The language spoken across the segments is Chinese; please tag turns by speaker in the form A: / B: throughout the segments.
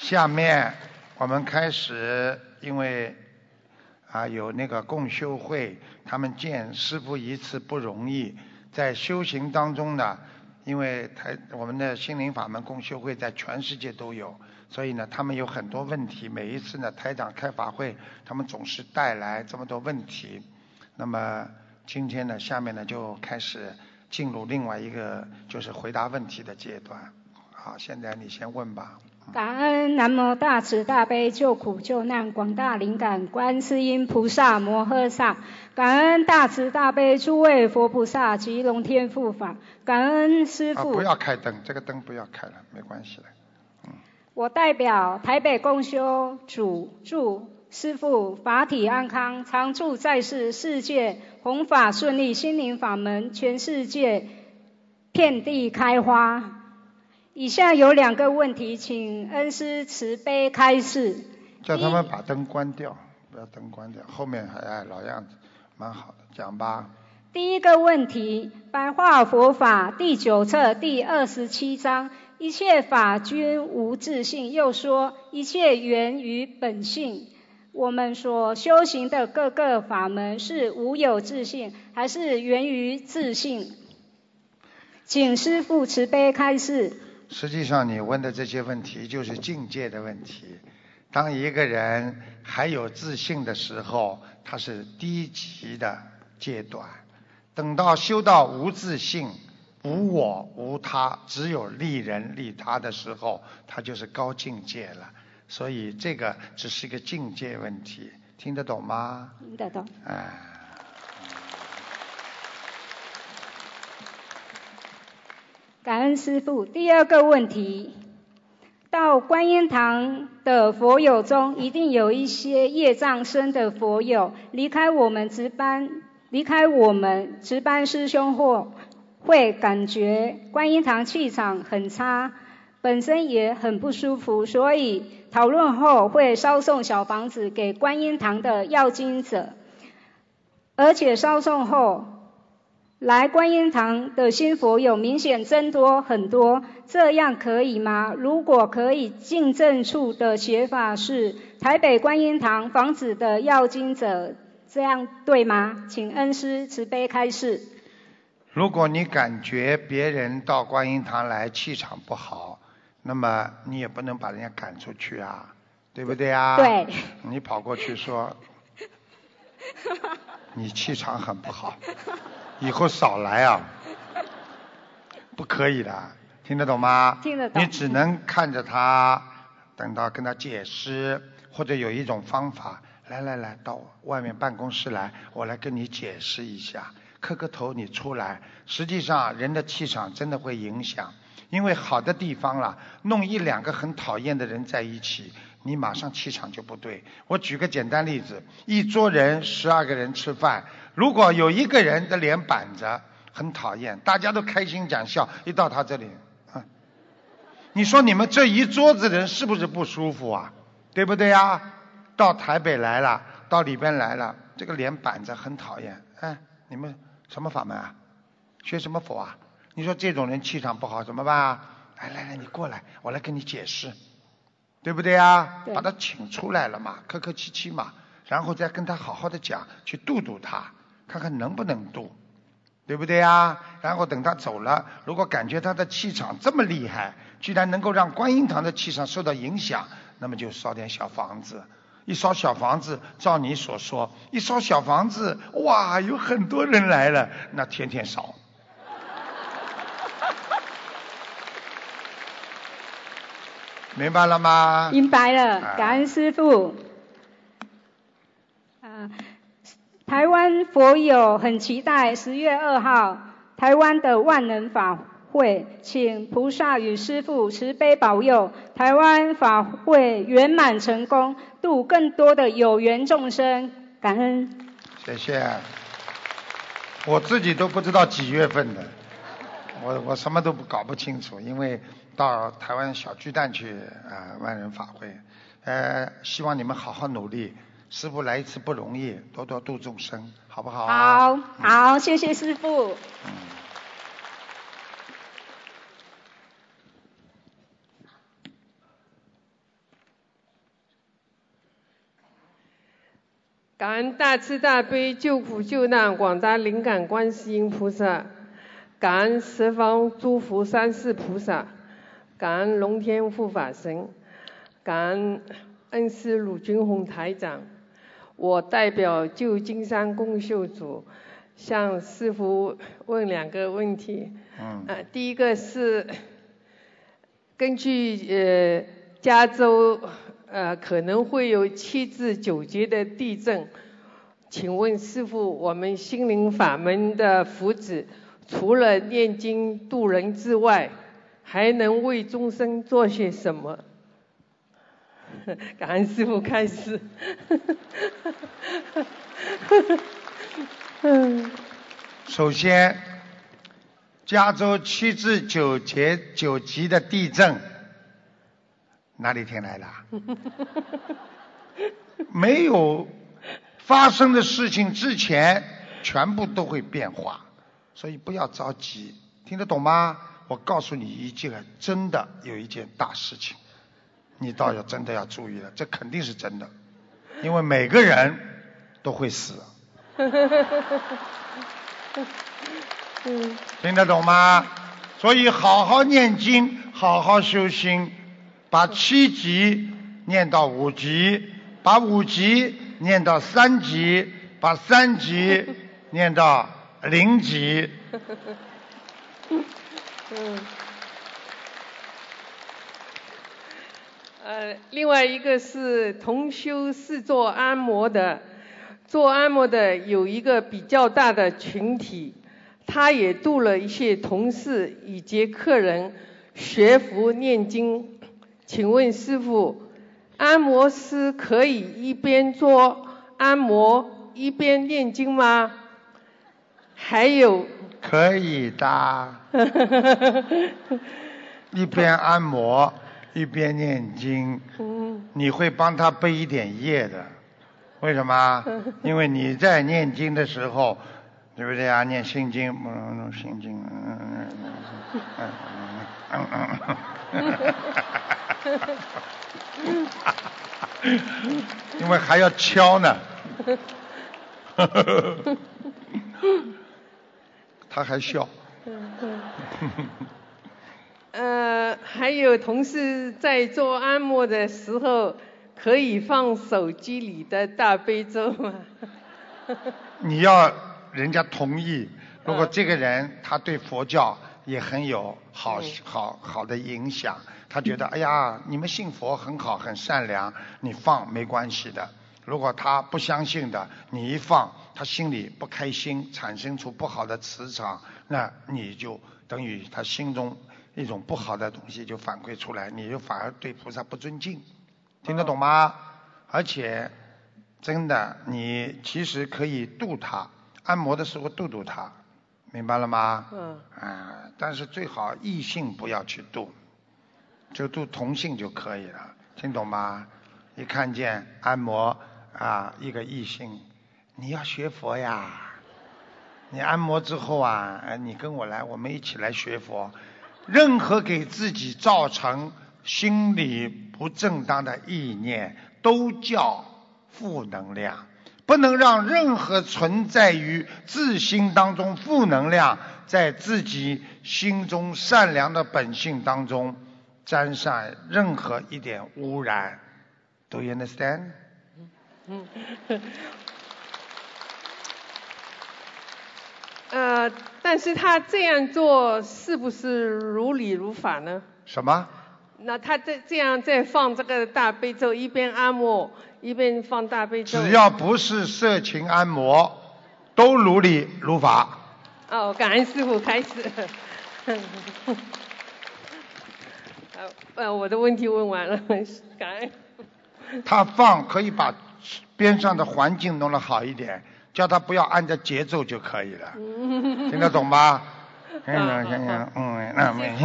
A: 下面我们开始，因为啊有那个共修会，他们见师傅一次不容易，在修行当中呢，因为台我们的心灵法门共修会在全世界都有，所以呢他们有很多问题，每一次呢台长开法会，他们总是带来这么多问题。那么今天呢，下面呢就开始进入另外一个就是回答问题的阶段。好，现在你先问吧。
B: 感恩南无大慈大悲救苦救难广大灵感观世音菩萨摩诃萨，感恩大慈大悲诸位佛菩萨及龙天护法，感恩师
A: 啊，
B: 父。
A: 不要开灯，这个灯不要开了，没关系的。
B: 我代表台北共修主祝师父法体安康，常住在世，世界弘法顺利，心灵法门全世界遍地开花。以下有两个问题，请恩师慈悲开示。
A: 叫他们把灯关掉，不要灯关掉，后面还哎老样子，蛮好的，讲吧。
B: 第一个问题，《白话佛法》第九册第二十七章，一切法均无自性，又说一切源于本性。我们所修行的各个法门是无有自性，还是源于自性？请师父慈悲开示。
A: 实际上，你问的这些问题就是境界的问题。当一个人还有自信的时候，他是低级的阶段；等到修到无自信、无我、无他，只有利人利他的时候，他就是高境界了。所以，这个只是一个境界问题，听得懂吗？
B: 听得懂。
A: 哎。
B: 感恩师父。第二个问题，到观音堂的佛友中，一定有一些业障深的佛友，离开我们值班，离开我们值班师兄后，会感觉观音堂气场很差，本身也很不舒服，所以讨论后会烧送小房子给观音堂的要经者，而且烧送后。来观音堂的新佛有明显增多很多，这样可以吗？如果可以，进正处的写法是台北观音堂房子的要经者，这样对吗？请恩师慈悲开示。
A: 如果你感觉别人到观音堂来气场不好，那么你也不能把人家赶出去啊，对不对啊？
B: 对。
A: 你跑过去说，你气场很不好。以后少来啊，不可以的，听得懂吗？
B: 听得懂。
A: 你只能看着他，等到跟他解释，或者有一种方法，来来来到外面办公室来，我来跟你解释一下，磕个头你出来。实际上人的气场真的会影响，因为好的地方了，弄一两个很讨厌的人在一起，你马上气场就不对。我举个简单例子，一桌人十二个人吃饭。如果有一个人的脸板着，很讨厌，大家都开心讲笑，一到他这里，啊，你说你们这一桌子人是不是不舒服啊？对不对呀？到台北来了，到里边来了，这个脸板着很讨厌，哎，你们什么法门啊？学什么佛啊？你说这种人气场不好怎么办啊？来来来，你过来，我来跟你解释，对不对啊？把他请出来了嘛，客客气气嘛，然后再跟他好好的讲，去度度他。看看能不能度，对不对啊？然后等他走了，如果感觉他的气场这么厉害，居然能够让观音堂的气场受到影响，那么就烧点小房子。一烧小房子，照你所说，一烧小房子，哇，有很多人来了，那天天烧。明白了吗？
B: 明白了，感恩师傅。啊。台湾佛友很期待十月二号台湾的万能法会，请菩萨与师父慈悲保佑台湾法会圆满成功，度更多的有缘众生。感恩。
A: 谢谢。我自己都不知道几月份的，我我什么都不搞不清楚因为到台湾小巨蛋去啊万人法会呃希望你们好好努力师傅来一次不容易多多度众生好不好？
B: 好好谢谢师傅。
C: 感恩大慈大悲救苦救难广大灵感观世音菩萨。感恩十方诸佛三世菩萨，感恩龙天护法神，感恩恩师鲁军宏台长。我代表旧金山共修组向师傅问两个问题。
A: 嗯。
C: 啊，第一个是根据呃加州呃可能会有七至九级的地震，请问师傅，我们心灵法门的福祉除了念经度人之外，还能为众生做些什么？感恩师傅开始。
A: 首先，加州七至九节九级的地震，哪里听来的？没有发生的事情之前，全部都会变化，所以不要着急，听得懂吗？我告诉你一件真的有一件大事情。你倒要真的要注意了，这肯定是真的，因为每个人都会死。听得懂吗？所以好好念经，好好修心，把七级念到五级，把五级念到三级，把三级念到零级。嗯。
C: 呃，另外一个是同修是做按摩的，做按摩的有一个比较大的群体，他也度了一些同事以及客人学佛念经。请问师傅，按摩师可以一边做按摩一边念经吗？还有？
A: 可以的。一边按摩。一边念经，你会帮他背一点业的，为什么？因为你在念经的时候，对不对啊？念心经，嗯，心经，嗯嗯嗯嗯嗯嗯，因为还要敲呢，他还笑。
C: 呃，还有同事在做按摩的时候，可以放手机里的大悲咒吗？
A: 你要人家同意。如果这个人他对佛教也很有好好好的影响，他觉得 哎呀，你们信佛很好很善良，你放没关系的。如果他不相信的，你一放，他心里不开心，产生出不好的磁场，那你就等于他心中。一种不好的东西就反馈出来，你就反而对菩萨不尊敬，听得懂吗？而且真的，你其实可以度他，按摩的时候度度他，明白了吗？
C: 嗯。
A: 啊，但是最好异性不要去度，就度同性就可以了，听懂吗？一看见按摩啊，一个异性，你要学佛呀，你按摩之后啊，你跟我来，我们一起来学佛。任何给自己造成心理不正当的意念，都叫负能量。不能让任何存在于自心当中负能量，在自己心中善良的本性当中沾上任何一点污染。Do you understand？
C: 呃，但是他这样做是不是如理如法呢？
A: 什么？
C: 那他这这样在放这个大悲咒，一边按摩一边放大悲咒。
A: 只要不是色情按摩，都如理如法。
C: 哦，感恩师傅开始。呃，我的问题问完了，感恩。
A: 他放可以把边上的环境弄得好一点。叫他不要按着节奏就可以了，听得懂吗？嗯嗯嗯嗯，那没。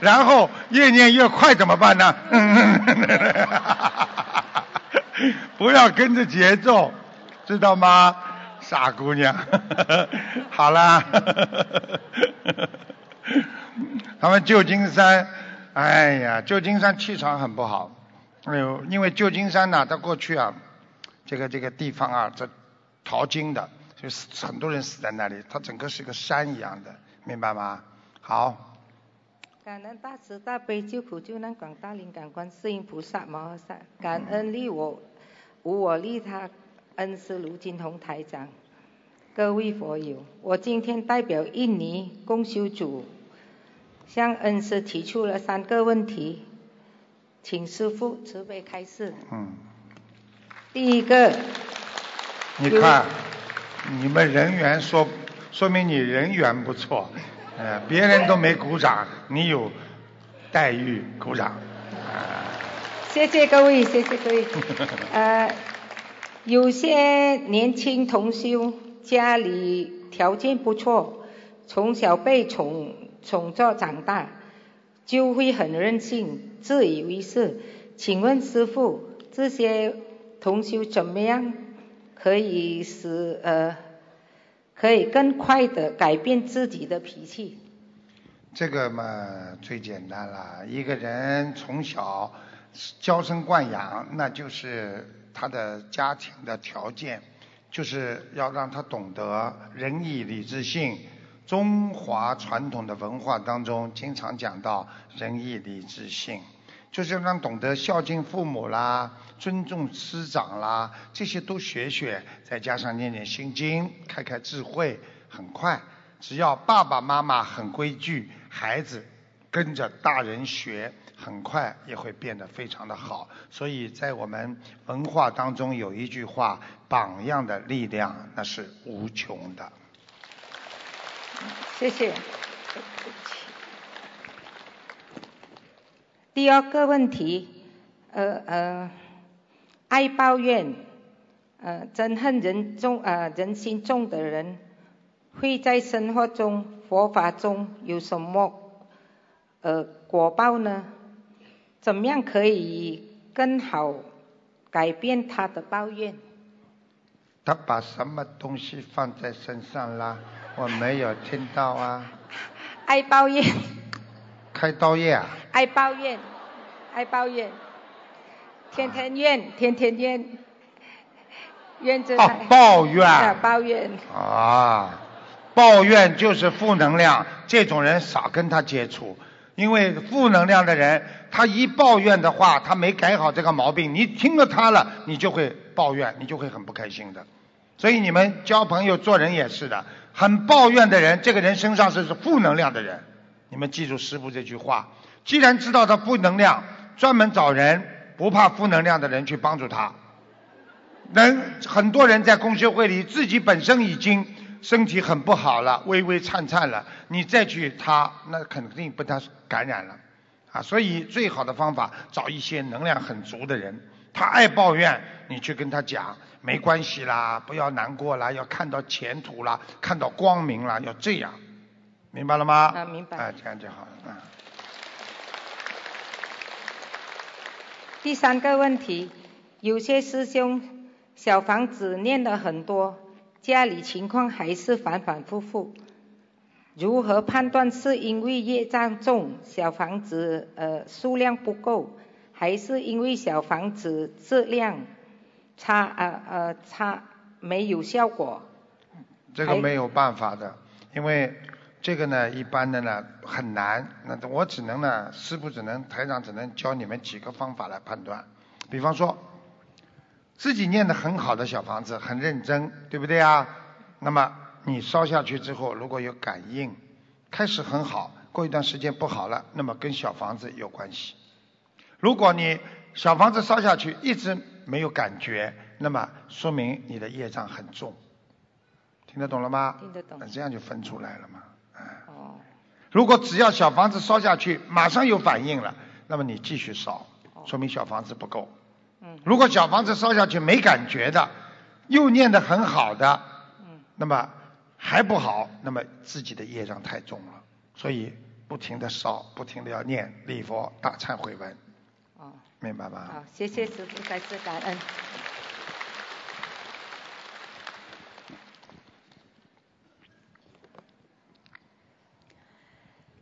A: 然后越念越快怎么办呢？不要跟着节奏，知道吗？傻姑娘。好啦。他们旧金山，哎呀，旧金山气场很不好。哎呦，因为旧金山呐，它过去啊，这个这个地方啊，这淘金的，就是很多人死在那里，它整个是个山一样的，明白吗？好。
D: 感恩大慈大悲救苦救难广大灵感观世音菩萨摩诃萨，感恩利我无我利他恩师卢金红台长，各位佛友，我今天代表印尼共修组向恩师提出了三个问题，请师傅慈悲开示。
A: 嗯。
D: 第一个。
A: 你看，你们人缘说，说明你人缘不错。呃，别人都没鼓掌，你有待遇鼓掌。
D: 谢谢各位，谢谢各位。呃，有些年轻同修家里条件不错，从小被宠宠着长大，就会很任性，自以为是。请问师傅，这些同修怎么样可以使呃？可以更快的改变自己的脾气。
A: 这个嘛最简单了，一个人从小娇生惯养，那就是他的家庭的条件，就是要让他懂得仁义礼智信。中华传统的文化当中经常讲到仁义礼智信。就是让懂得孝敬父母啦，尊重师长啦，这些都学学，再加上念念心经，开开智慧，很快。只要爸爸妈妈很规矩，孩子跟着大人学，很快也会变得非常的好。所以在我们文化当中有一句话：榜样的力量那是无穷的。
D: 谢谢。第二个问题，呃呃，爱抱怨，呃憎恨人重呃人心重的人，会在生活中佛法中有什么呃果报呢？怎么样可以更好改变他的抱怨？
A: 他把什么东西放在身上啦？我没有听到啊。
D: 爱抱怨。
A: 开刀业啊？
D: 爱抱怨，爱抱怨，天天怨，天天怨，怨着。
A: 哦，抱怨。
D: 抱怨。
A: 啊，抱怨就是负能量，这种人少跟他接触，因为负能量的人，他一抱怨的话，他没改好这个毛病，你听了他了，你就会抱怨，你就会很不开心的。所以你们交朋友、做人也是的，很抱怨的人，这个人身上是负能量的人。你们记住师傅这句话：既然知道他负能量，专门找人不怕负能量的人去帮助他。能很多人在公修会里，自己本身已经身体很不好了，微微颤颤了，你再去他，那肯定被他感染了啊！所以最好的方法，找一些能量很足的人。他爱抱怨，你去跟他讲，没关系啦，不要难过啦，要看到前途啦，看到光明啦，要这样。明白了吗？
D: 啊，明白。
A: 啊，这样就好了。嗯。
D: 第三个问题，有些师兄小房子念了很多，家里情况还是反反复复，如何判断是因为业障重，小房子呃数量不够，还是因为小房子质量差呃呃差没有效果？
A: 这个没有办法的，因为。这个呢，一般的呢很难，那我只能呢，师傅只能台长只能教你们几个方法来判断。比方说，自己念的很好的小房子，很认真，对不对啊？那么你烧下去之后，如果有感应，开始很好，过一段时间不好了，那么跟小房子有关系。如果你小房子烧下去一直没有感觉，那么说明你的业障很重。听得懂了吗？
D: 听得懂。
A: 那这样就分出来了嘛。哦，如果只要小房子烧下去，马上有反应了，那么你继续烧，说明小房子不够。嗯，如果小房子烧下去没感觉的，又念得很好的，嗯，那么还不好，那么自己的业障太重了，所以不停的烧，不停的要念礼佛大忏悔文。明白吧？
D: 好，谢谢师傅，再次感恩。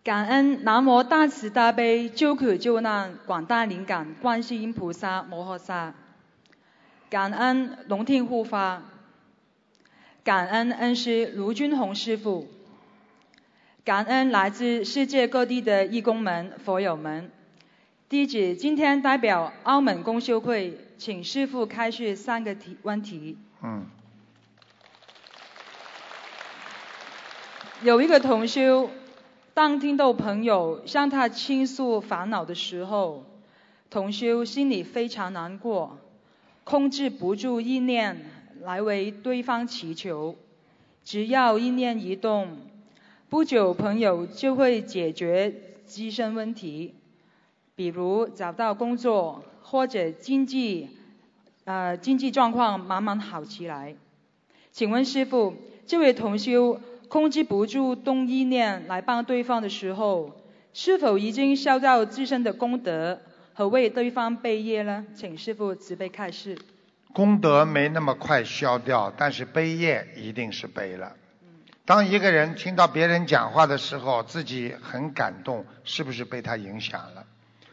E: 感恩南无大慈大悲救苦救难广大灵感观世音菩萨摩诃萨，感恩龙天护法，感恩恩师卢军宏师傅，感恩来自世界各地的义工们、佛友们。弟子今天代表澳门公修会，请师傅开示三个题问题。
A: 嗯，
E: 有一个同修。当听到朋友向他倾诉烦恼的时候，同修心里非常难过，控制不住意念来为对方祈求。只要意念一动，不久朋友就会解决自身问题，比如找到工作或者经济，呃经济状况慢慢好起来。请问师傅，这位同修？控制不住动意念来帮对方的时候，是否已经消掉自身的功德和为对方背业呢？请师父慈悲开示。
A: 功德没那么快消掉，但是背业一定是背了。当一个人听到别人讲话的时候，自己很感动，是不是被他影响了？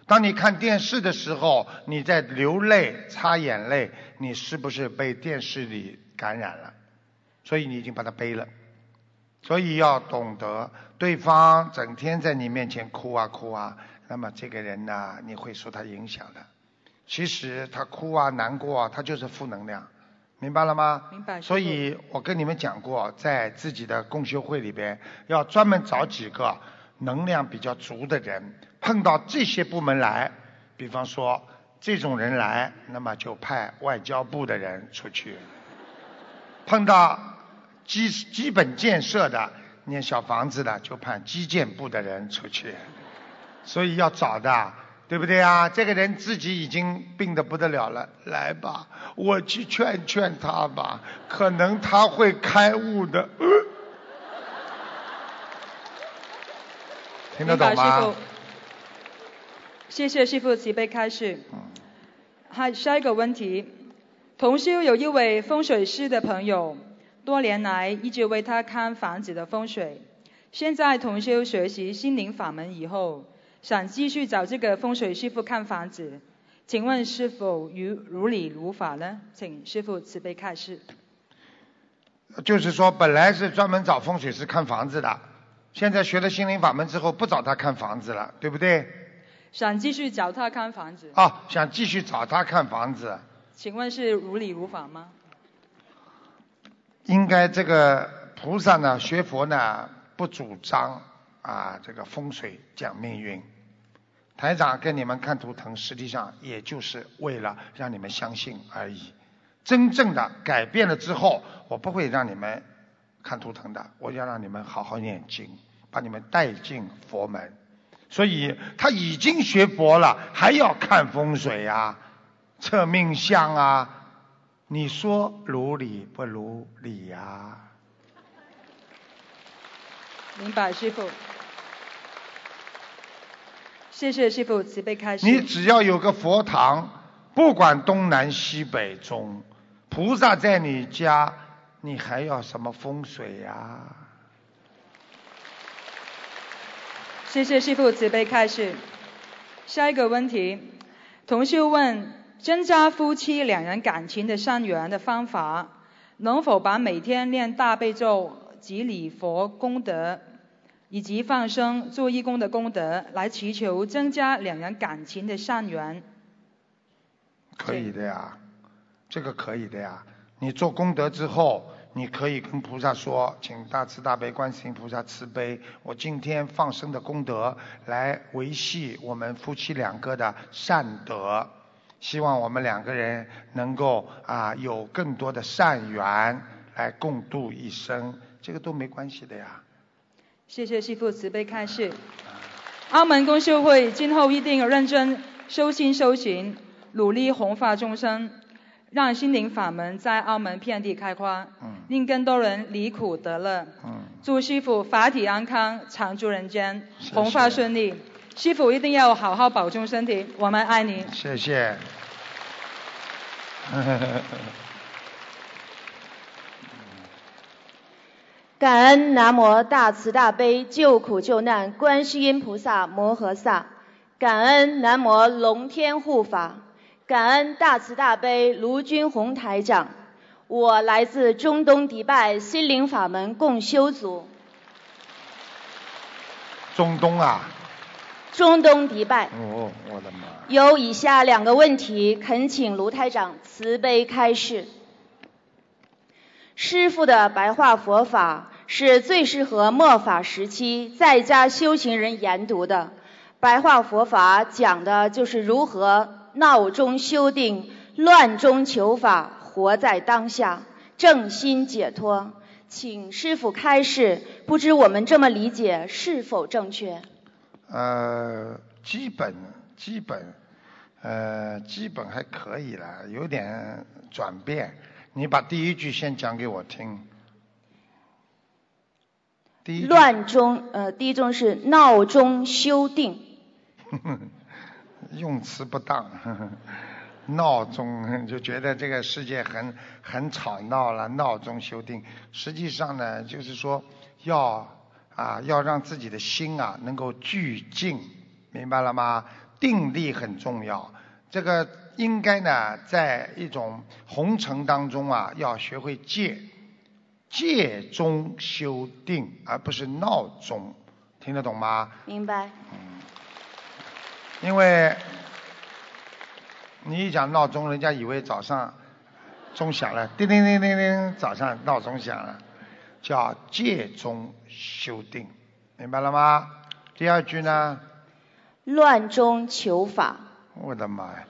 A: 当你看电视的时候，你在流泪、擦眼泪，你是不是被电视里感染了？所以你已经把它背了。所以要懂得，对方整天在你面前哭啊哭啊，那么这个人呢，你会受他影响的。其实他哭啊难过啊，他就是负能量，明白了吗？
E: 明白。
A: 所以我跟你们讲过，在自己的共修会里边，要专门找几个能量比较足的人，碰到这些部门来，比方说这种人来，那么就派外交部的人出去，碰到。基基本建设的，念小房子的，就派基建部的人出去，所以要找的，对不对啊？这个人自己已经病得不得了了，来吧，我去劝劝他吧，可能他会开悟的。听得懂吗？
E: 谢谢师傅慈悲开示。还下一个问题，同修有一位风水师的朋友。多年来一直为他看房子的风水，现在同修学习心灵法门以后，想继续找这个风水师傅看房子，请问是否如如理如法呢？请师傅慈悲开示。
A: 就是说，本来是专门找风水师看房子的，现在学了心灵法门之后，不找他看房子了，对不对？
E: 想继续找他看房子。
A: 啊，想继续找他看房子。
E: 请问是如理如法吗？
A: 应该这个菩萨呢，学佛呢不主张啊这个风水讲命运。台长跟你们看图腾，实际上也就是为了让你们相信而已。真正的改变了之后，我不会让你们看图腾的，我要让你们好好念经，把你们带进佛门。所以他已经学佛了，还要看风水呀，测命相啊。你说如理不如理呀？
E: 明白，师傅。谢谢师傅慈悲开示。
A: 你只要有个佛堂，不管东南西北中，菩萨在你家，你还要什么风水呀？
E: 谢谢师傅慈悲开示。下一个问题，同修问。增加夫妻两人感情的善缘的方法，能否把每天念大悲咒、及礼佛功德，以及放生做义工的功德，来祈求增加两人感情的善缘？
A: 可以的呀，这个可以的呀。你做功德之后，你可以跟菩萨说，请大慈大悲观世音菩萨慈悲，我今天放生的功德来维系我们夫妻两个的善德。希望我们两个人能够啊有更多的善缘来共度一生，这个都没关系的呀。
E: 谢谢师父慈悲开示。澳门公修会今后一定认真修心修行，努力弘法众生，让心灵法门在澳门遍地开花，令更多人离苦得乐。祝师傅法体安康，常驻人间，弘法顺利。师傅一定要好好保重身体，我们爱你。
A: 谢谢。
F: 感恩南无大慈大悲救苦救难观世音菩萨摩诃萨，感恩南无龙天护法，感恩大慈大悲卢军宏台长。我来自中东迪拜心灵法门共修组。
A: 中东啊？
F: 中东迪拜。
A: 哦，我的妈！
F: 有以下两个问题，恳请卢台长慈悲开示。师父的白话佛法是最适合末法时期在家修行人研读的。白话佛法讲的就是如何闹中修定，乱中求法，活在当下，正心解脱。请师傅开示，不知我们这么理解是否正确？
A: 呃，基本基本呃基本还可以了，有点转变。你把第一句先讲给我听。第一
F: 乱中，呃，第一种是闹中修定。
A: 用词不当，闹钟就觉得这个世界很很吵闹了，闹钟修定。实际上呢，就是说要啊，要让自己的心啊能够聚静，明白了吗？定力很重要。这个。应该呢，在一种红尘当中啊，要学会戒，戒中修定，而不是闹钟，听得懂吗？
F: 明白。
A: 嗯。因为，你一讲闹钟，人家以为早上钟响了，叮叮叮叮叮，早上闹钟响了，叫戒中修定，明白了吗？第二句呢？
F: 乱中求法。
A: 我的妈呀！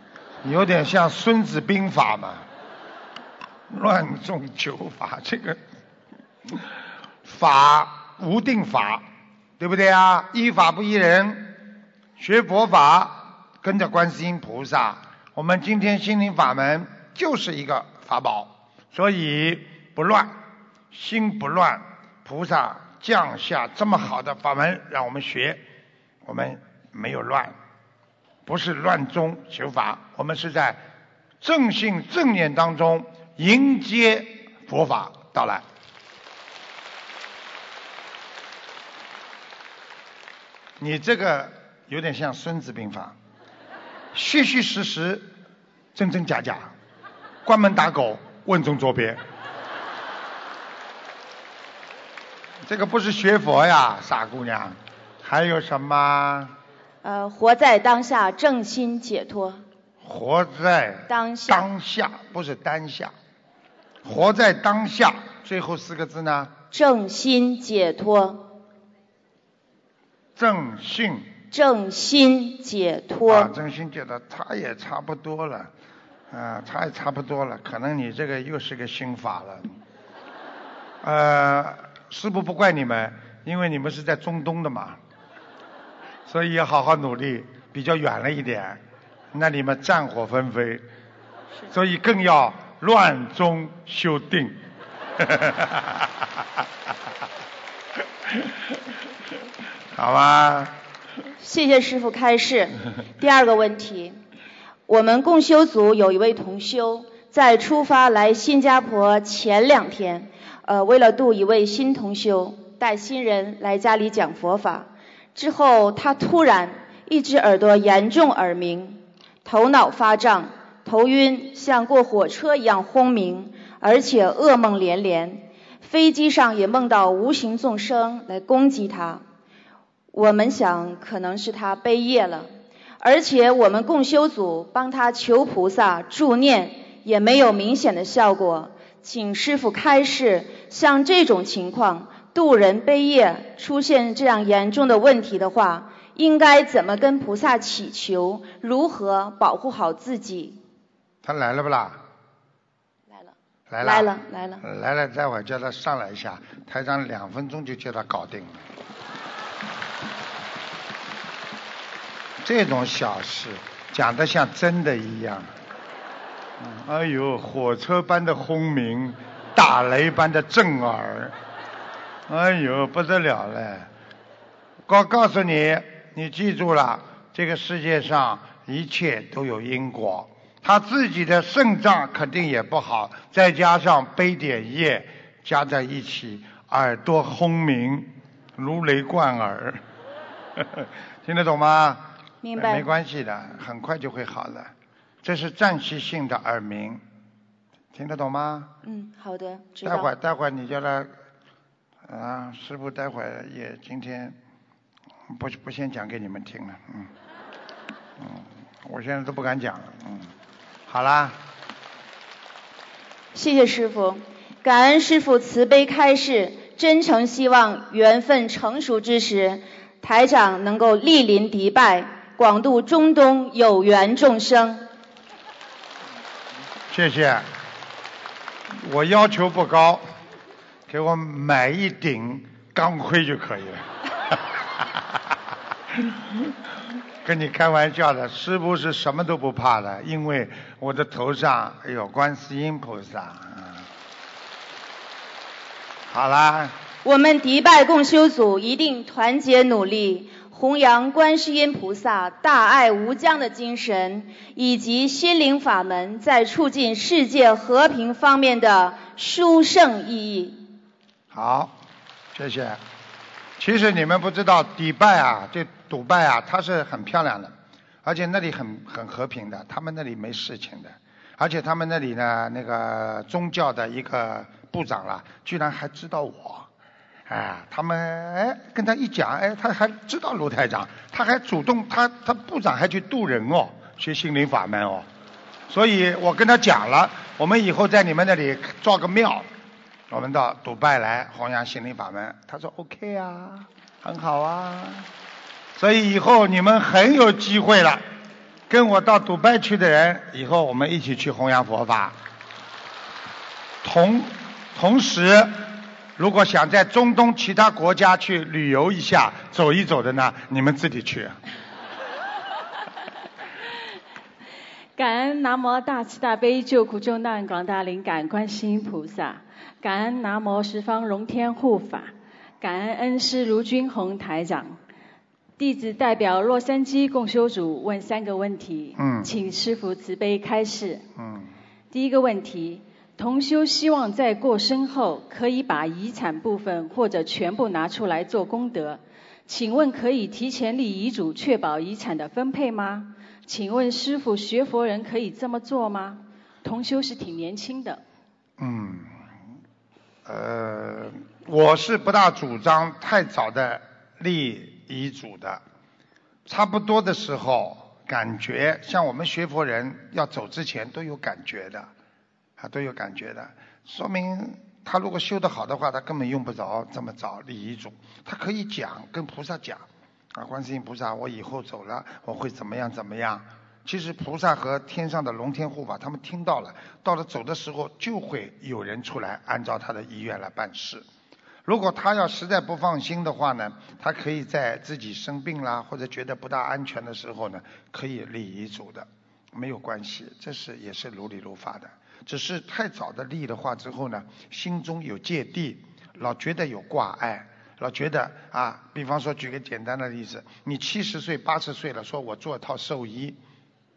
A: 有点像《孙子兵法》嘛，乱中求法，这个法无定法，对不对啊？依法不依人，学佛法跟着观世音菩萨。我们今天心灵法门就是一个法宝，所以不乱，心不乱。菩萨降下这么好的法门让我们学，我们没有乱。不是乱中求法，我们是在正信正念当中迎接佛法到来。你这个有点像《孙子兵法》，虚虚实实，真真假假，关门打狗，问中捉鳖。这个不是学佛呀，傻姑娘。还有什么？
F: 呃，活在当下，正心解脱。
A: 活在
F: 当下，
A: 当下不是当下，活在当下，最后四个字呢？
F: 正心解脱。
A: 正信。
F: 正心解脱。
A: 啊，正心解脱，他也差不多了，啊，他也差不多了，可能你这个又是个心法了。呃，师傅不怪你们，因为你们是在中东的嘛。所以要好好努力，比较远了一点，那你们战火纷飞，所以更要乱中修定。好吧。
F: 谢谢师傅开示。第二个问题，我们共修组有一位同修，在出发来新加坡前两天，呃，为了度一位新同修，带新人来家里讲佛法。之后，他突然一只耳朵严重耳鸣，头脑发胀，头晕，像过火车一样轰鸣，而且噩梦连连。飞机上也梦到无形众生来攻击他。我们想，可能是他悲业了，而且我们共修组帮他求菩萨助念，也没有明显的效果。请师傅开示，像这种情况。渡人悲业出现这样严重的问题的话，应该怎么跟菩萨祈求？如何保护好自己？
A: 他来了不啦？
F: 来了。
A: 来了。
F: 来了，来了。
A: 来了，待会儿叫他上来一下，台上两分钟就叫他搞定了。这种小事讲得像真的一样。哎呦，火车般的轰鸣，打雷般的震耳。哎呦，不得了了！我告诉你，你记住了，这个世界上一切都有因果。他自己的肾脏肯定也不好，再加上背点业加在一起，耳朵轰鸣，如雷贯耳，听得懂吗？
F: 明白。
A: 没关系的，很快就会好了。这是暂时性的耳鸣，听得懂吗？
F: 嗯，好的，
A: 待会儿。待会儿你叫他，啊，师傅待会儿也今天不不先讲给你们听了，嗯，嗯，我现在都不敢讲了，嗯，好啦，
F: 谢谢师傅，感恩师傅慈悲开示，真诚希望缘分成熟之时，台长能够莅临迪拜，广度中东有缘众生。
A: 谢谢。我要求不高，给我买一顶钢盔就可以了。跟你开玩笑的，师傅是什么都不怕的，因为我的头上有观世音菩萨。嗯好啦，
F: 我们迪拜共修组一定团结努力，弘扬观世音菩萨大爱无疆的精神，以及心灵法门在促进世界和平方面的殊胜意义。
A: 好，谢谢。其实你们不知道，迪拜啊，这迪拜啊，它是很漂亮的，而且那里很很和平的，他们那里没事情的，而且他们那里呢，那个宗教的一个部长啦，居然还知道我，哎，他们哎跟他一讲，哎，他还知道卢台长，他还主动，他他部长还去渡人哦，学心灵法门哦，所以我跟他讲了，我们以后在你们那里造个庙。我们到迪拜来弘扬心灵法门，他说 OK 啊，很好啊，所以以后你们很有机会了，跟我到迪拜去的人，以后我们一起去弘扬佛法。同同时，如果想在中东其他国家去旅游一下、走一走的呢，你们自己去。
G: 感恩南无大慈大悲救苦救难广大灵感观世音菩萨，感恩南无十方龙天护法，感恩恩师卢军宏台长。弟子代表洛杉矶共修组问三个问题，
A: 嗯
G: 请师父慈悲开示。
A: 嗯，
G: 第一个问题，同修希望在过身后可以把遗产部分或者全部拿出来做功德，请问可以提前立遗嘱确保遗产的分配吗？请问师傅，学佛人可以这么做吗？同修是挺年轻的，
A: 嗯，呃，我是不大主张太早的立遗嘱的，差不多的时候，感觉像我们学佛人要走之前都有感觉的，啊，都有感觉的，说明他如果修得好的话，他根本用不着这么早立遗嘱，他可以讲跟菩萨讲，啊，观世音菩萨，我以后走了，我会怎么样怎么样。其实菩萨和天上的龙天护法，他们听到了，到了走的时候，就会有人出来按照他的意愿来办事。如果他要实在不放心的话呢，他可以在自己生病啦或者觉得不大安全的时候呢，可以立遗嘱的，没有关系，这是也是如理如法的。只是太早的立的话之后呢，心中有芥蒂，老觉得有挂碍。老觉得啊，比方说举个简单的例子，你七十岁、八十岁了，说我做套寿衣，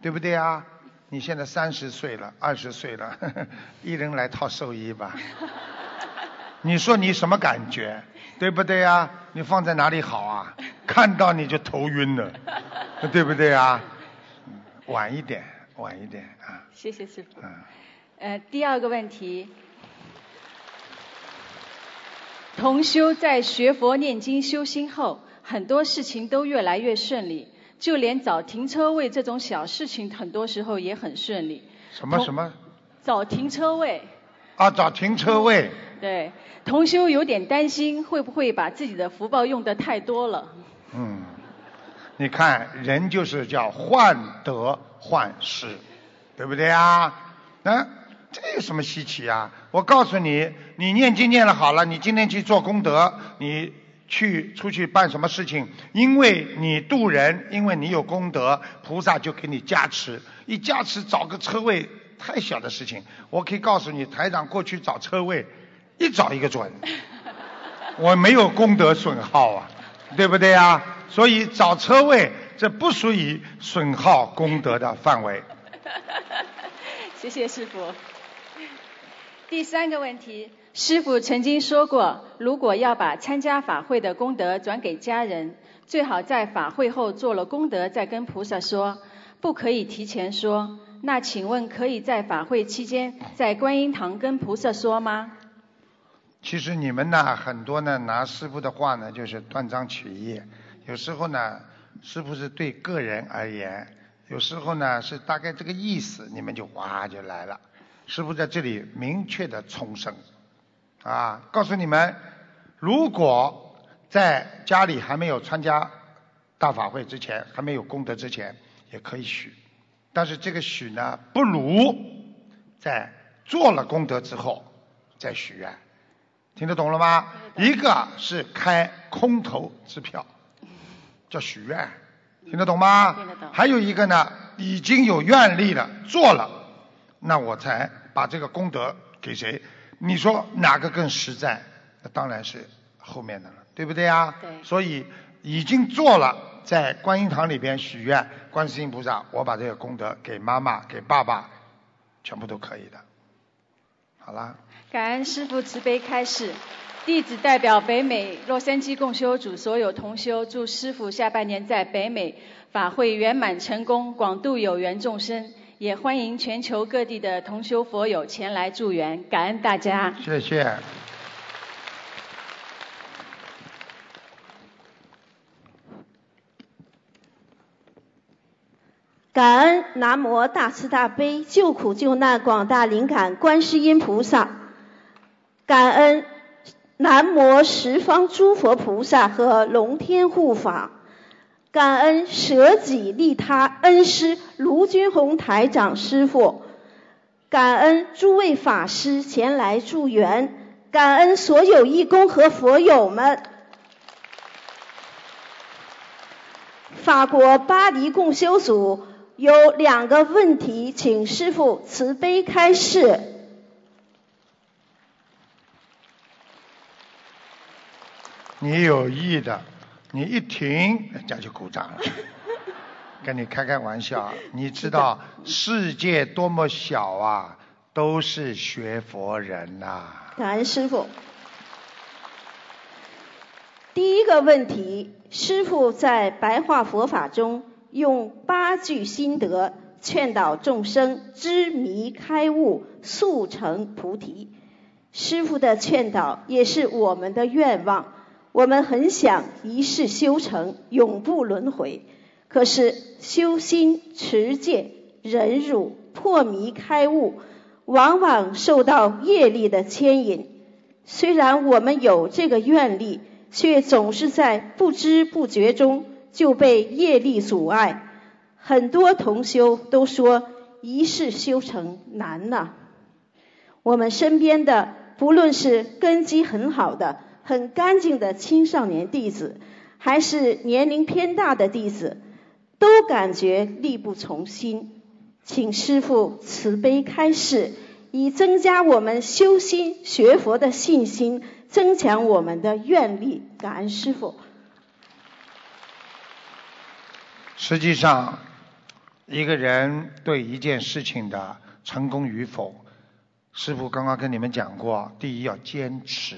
A: 对不对啊？你现在三十岁了，二十岁了，呵 呵一人来套寿衣吧。你说你什么感觉？对不对啊？你放在哪里好啊？看到你就头晕了，对不对啊？嗯晚一点，晚一点啊。
G: 谢谢师傅。
A: 嗯，
G: 呃，第二个问题，同修在学佛念经修心后，很多事情都越来越顺利，就连找停车位这种小事情，很多时候也很顺利。
A: 什么什么？
G: 找停车位，
A: 啊，找停车位。
G: 对，同修有点担心，会不会把自己的福报用的太多了？
A: 嗯，你看人就是叫患得患失，对不对啊？啊，这有什么稀奇啊？我告诉你，你念经念了好了，你今天去做功德，你去出去办什么事情，因为你渡人，因为你有功德，菩萨就给你加持，一加持找个车位太小的事情，我可以告诉你，台长过去找车位，一找一个准。我没有功德损耗啊，对不对啊？所以找车位这不属于损耗功德的范围。
G: 谢谢师傅。第三个问题，师傅曾经说过，如果要把参加法会的功德转给家人，最好在法会后做了功德再跟菩萨说，不可以提前说。那请问可以在法会期间在观音堂跟菩萨说吗？
A: 其实你们呢，很多呢拿师傅的话呢，就是断章取义。有时候呢，师傅是对个人而言；有时候呢，是大概这个意思，你们就哇就来了。师傅在这里明确的重申，啊，告诉你们，如果在家里还没有参加大法会之前，还没有功德之前，也可以许。但是这个许呢，不如在做了功德之后再许愿，听得懂了吗？一个是开空头支票，叫许愿，听得懂吗？
G: 听得懂。
A: 还有一个呢，已经有愿力了，做了，那我才把这个功德给谁？你说哪个更实在？那当然是后面的了，对不对啊？
G: 对。
A: 所以已经做了。在观音堂里边许愿，观世音菩萨，我把这个功德给妈妈、给爸爸，全部都可以的。好啦。
G: 感恩师父慈悲开示，弟子代表北美洛杉矶共修组所有同修，祝师父下半年在北美法会圆满成功，广度有缘众生。也欢迎全球各地的同修佛友前来助缘，感恩大家。
A: 谢谢。
H: 感恩南无大慈大悲救苦救难广大灵感观世音菩萨，感恩南无十方诸佛菩萨和龙天护法，感恩舍己利他恩师卢军宏台长师傅，感恩诸位法师前来助缘，感恩所有义工和佛友们。法国巴黎共修组。有两个问题，请师傅慈悲开示。
A: 你有意的，你一停，人家就鼓掌了。跟你开开玩笑，你知道世界多么小啊，都是学佛人呐。
H: 感恩师傅。第一个问题，师傅在白话佛法中。用八句心得劝导众生知迷开悟，速成菩提。师傅的劝导也是我们的愿望。我们很想一世修成，永不轮回。可是修心、持戒、忍辱、破迷开悟，往往受到业力的牵引。虽然我们有这个愿力，却总是在不知不觉中。就被业力阻碍，很多同修都说一世修成难呐。我们身边的，不论是根基很好的、很干净的青少年弟子，还是年龄偏大的弟子，都感觉力不从心。请师父慈悲开示，以增加我们修心学佛的信心，增强我们的愿力。感恩师父。
A: 实际上，一个人对一件事情的成功与否，师傅刚刚跟你们讲过：第一要坚持，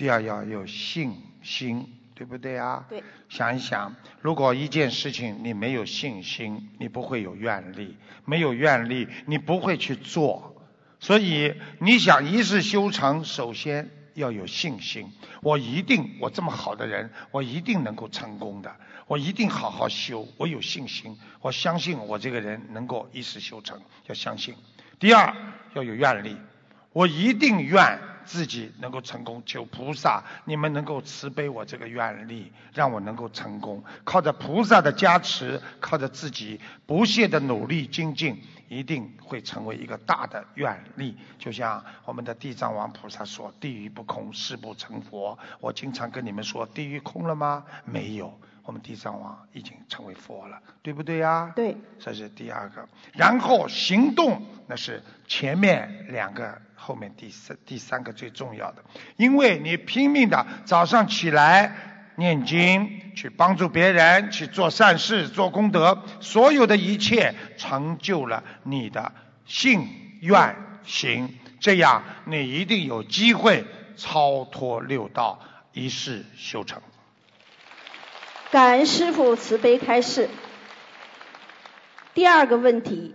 A: 第二要有信心，对不对啊？
H: 对。
A: 想一想，如果一件事情你没有信心，你不会有愿力；没有愿力，你不会去做。所以，你想一世修成，首先要有信心。我一定，我这么好的人，我一定能够成功的。我一定好好修，我有信心，我相信我这个人能够一世修成，要相信。第二要有愿力，我一定愿自己能够成功，求菩萨你们能够慈悲我这个愿力，让我能够成功。靠着菩萨的加持，靠着自己不懈的努力精进，一定会成为一个大的愿力。就像我们的地藏王菩萨说：“地狱不空，誓不成佛。”我经常跟你们说：“地狱空了吗？没有。”我们地藏王已经成为佛了，对不对呀？
H: 对。
A: 这是第二个，然后行动那是前面两个，后面第三第三个最重要的，因为你拼命的早上起来念经，去帮助别人，去做善事、做功德，所有的一切成就了你的信愿行，这样你一定有机会超脱六道，一世修成。
H: 感恩师父慈悲开示。第二个问题，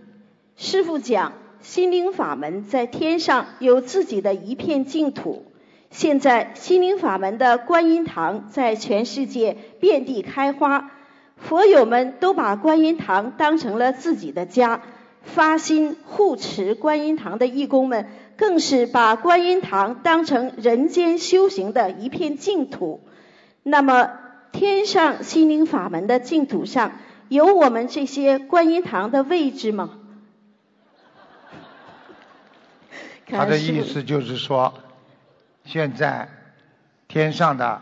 H: 师父讲心灵法门在天上有自己的一片净土。现在心灵法门的观音堂在全世界遍地开花，佛友们都把观音堂当成了自己的家，发心护持观音堂的义工们更是把观音堂当成人间修行的一片净土。那么，天上心灵法门的净土上有我们这些观音堂的位置吗？
A: 他的意思就是说，现在天上的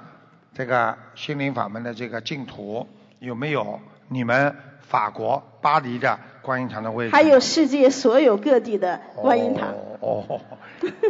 A: 这个心灵法门的这个净土有没有你们法国巴黎的观音堂的位置？
H: 还有世界所有各地的观音堂。
A: 哦，哦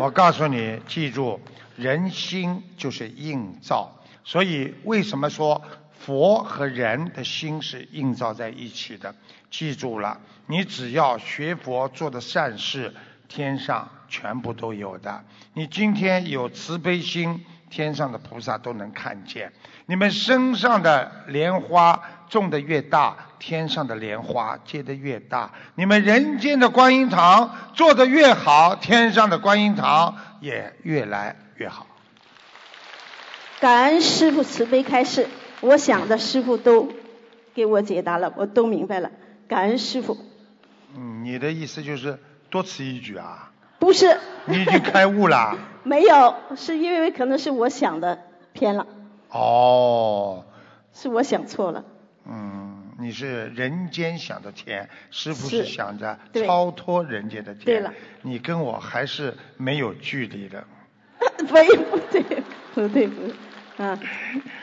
A: 我告诉你，记住，人心就是映照，所以为什么说佛和人的心是映照在一起的？记住了，你只要学佛做的善事，天上全部都有的。你今天有慈悲心，天上的菩萨都能看见。你们身上的莲花种的越大，天上的莲花结的越大。你们人间的观音堂做的越好，天上的观音堂也越来越好。
H: 感恩师傅慈悲开示，我想的师傅都给我解答了，我都明白了。感恩师傅。
A: 嗯，你的意思就是多此一举啊？
H: 不是。
A: 你已经开悟啦？
H: 没有，是因为可能是我想的偏了。
A: 哦。
H: 是我想错了。
A: 嗯，你是人间想的天，师傅
H: 是
A: 是想着超脱人间的天。
H: 对了。
A: 你跟我还是没有距离的。
H: 不 不对，不对不对。啊，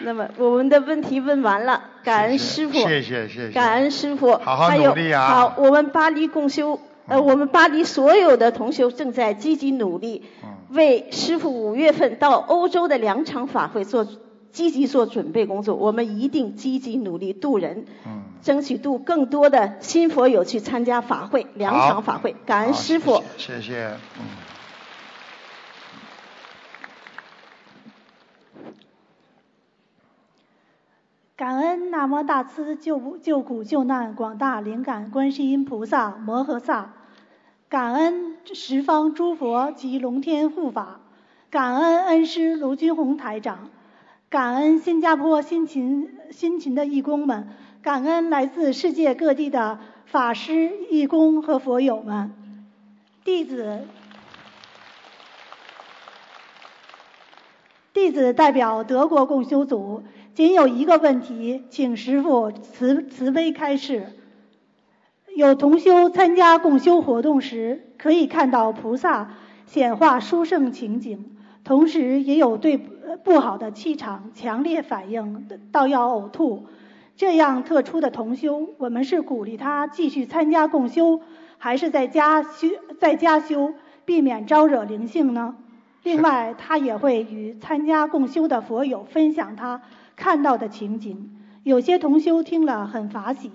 H: 那么我们的问题问完了，感恩师傅，
A: 谢谢谢谢。
H: 感恩师傅，
A: 好好
H: 还有
A: 努力啊嗯
H: 好，我们巴黎共修，呃，我们巴黎所有的同修正在积极努力，
A: 嗯
H: 为师傅五月份到欧洲的两场法会做积极做准备工作。我们一定积极努力度人，
A: 嗯
H: 争取度更多的新佛友去参加法会，两场法会。感恩师傅。
A: 谢谢，嗯。
I: 感恩南无大慈救救苦救难广大灵感观世音菩萨摩诃萨，感恩十方诸佛及龙天护法，感恩恩师卢军红台长，感恩新加坡辛勤辛勤的义工们，感恩来自世界各地的法师、义工和佛友们，弟子弟子代表德国共修组，仅有一个问题，请师父慈慈悲开示。有同修参加共修活动时，可以看到菩萨显化殊胜情景，同时也有对不好的气场强烈反应，到要呕吐。这样特殊的同修，我们是鼓励他继续参加共修，还是在家修在家修，避免招惹灵性呢？另外，他也会与参加共修的佛友分享他看到的情景。有些同修听了很法喜，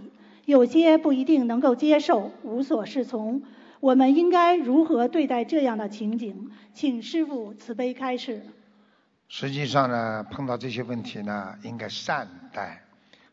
I: 有些不一定能够接受，无所适从。我们应该如何对待这样的情景？请师父慈悲开示。
A: 实际上呢，碰到这些问题呢，应该善待。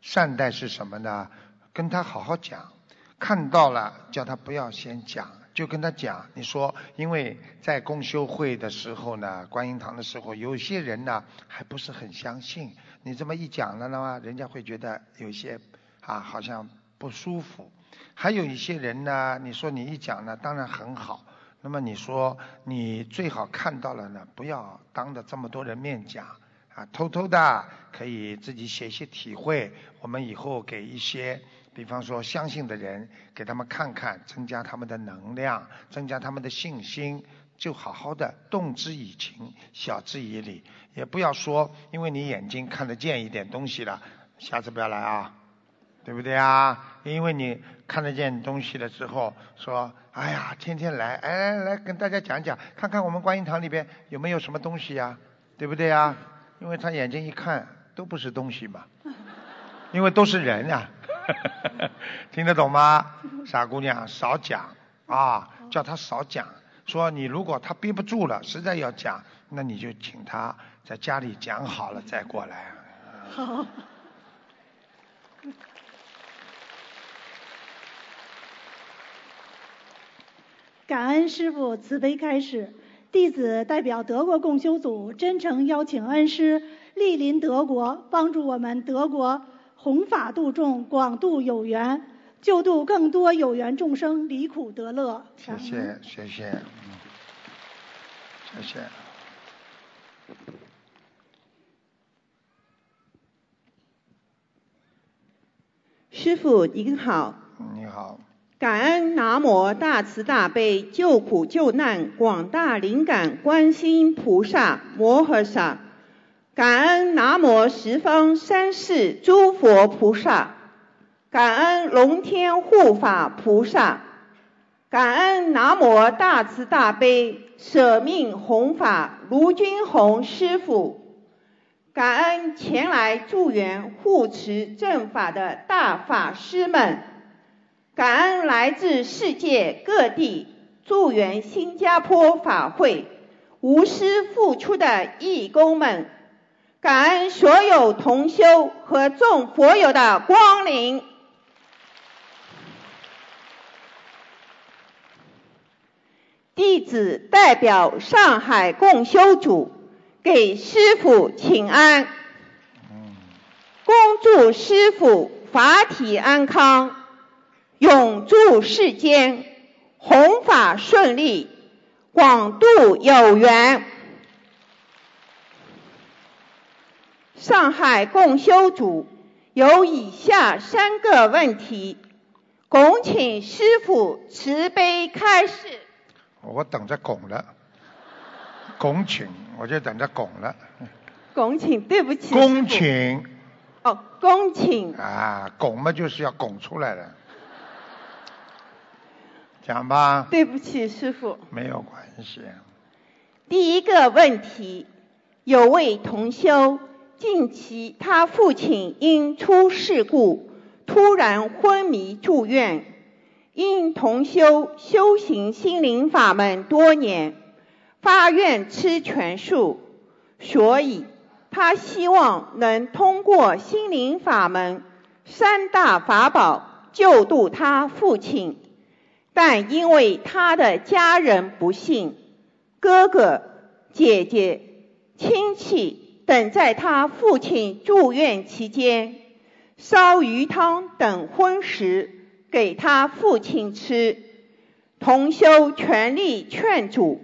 A: 善待是什么呢？跟他好好讲，看到了叫他不要先讲，就跟他讲。你说，因为在公修会的时候呢，观音堂的时候，有些人呢还不是很相信。你这么一讲了的话，人家会觉得有些啊好像不舒服。还有一些人呢，你说你一讲呢，当然很好。那么你说你最好看到了呢，不要当着这么多人面讲啊，偷偷的可以自己写一些体会。我们以后给一些，比方说相信的人，给他们看看，增加他们的能量，增加他们的信心，就好好的动之以情，晓之以理，也不要说因为你眼睛看得见一点东西了，下次不要来啊。对不对啊？因为你看得见东西了之后，说，哎呀，天天来，哎，来来跟大家讲讲，看看我们观音堂里边有没有什么东西呀，对不对啊？因为他眼睛一看都不是东西嘛，因为都是人啊、听得懂吗？傻姑娘，少讲啊，叫他少讲，说你如果他憋不住了，实在要讲，那你就请他在家里讲好了再过来。
I: 好。感恩师父慈悲开示，弟子代表德国共修组真诚邀请恩师莅临德国，帮助我们德国弘法度众，广度有缘，救度更多有缘众生离苦得乐。
A: 谢谢谢谢，嗯，谢谢。
J: 师傅您好。
A: 你好。
J: 感恩南无大慈大悲救苦救难广大灵感观世音菩萨摩诃萨，感恩南无十方三世诸佛菩萨，感恩龙天护法菩萨，感恩南无大慈大悲舍命弘法卢军宏师傅，感恩前来助缘护持正法的大法师们。感恩来自世界各地助缘新加坡法会无私付出的义工们，感恩所有同修和众佛友的光临。弟子代表上海共修组给师父请安，恭祝师父法体安康。永驻世间，弘法顺利，广度有缘。上海共修组有以下三个问题，恭请师父慈悲开示。
A: 我等着拱了，拱请，我就等着拱了。
J: 拱请，对不起。
A: 恭请。
J: 哦，恭请。
A: 啊，拱嘛就是要拱出来的。讲吧。
J: 对不起，师傅。
A: 没有关系。
J: 第一个问题，有位同修，近期他父亲因出事故突然昏迷住院，因同修修行心灵法门多年，发愿吃全素，所以他希望能通过心灵法门三大法宝救度他父亲。但因为他的家人不幸，哥哥、姐姐、亲戚等在他父亲住院期间，烧鱼汤等荤食给他父亲吃，同修全力劝阻，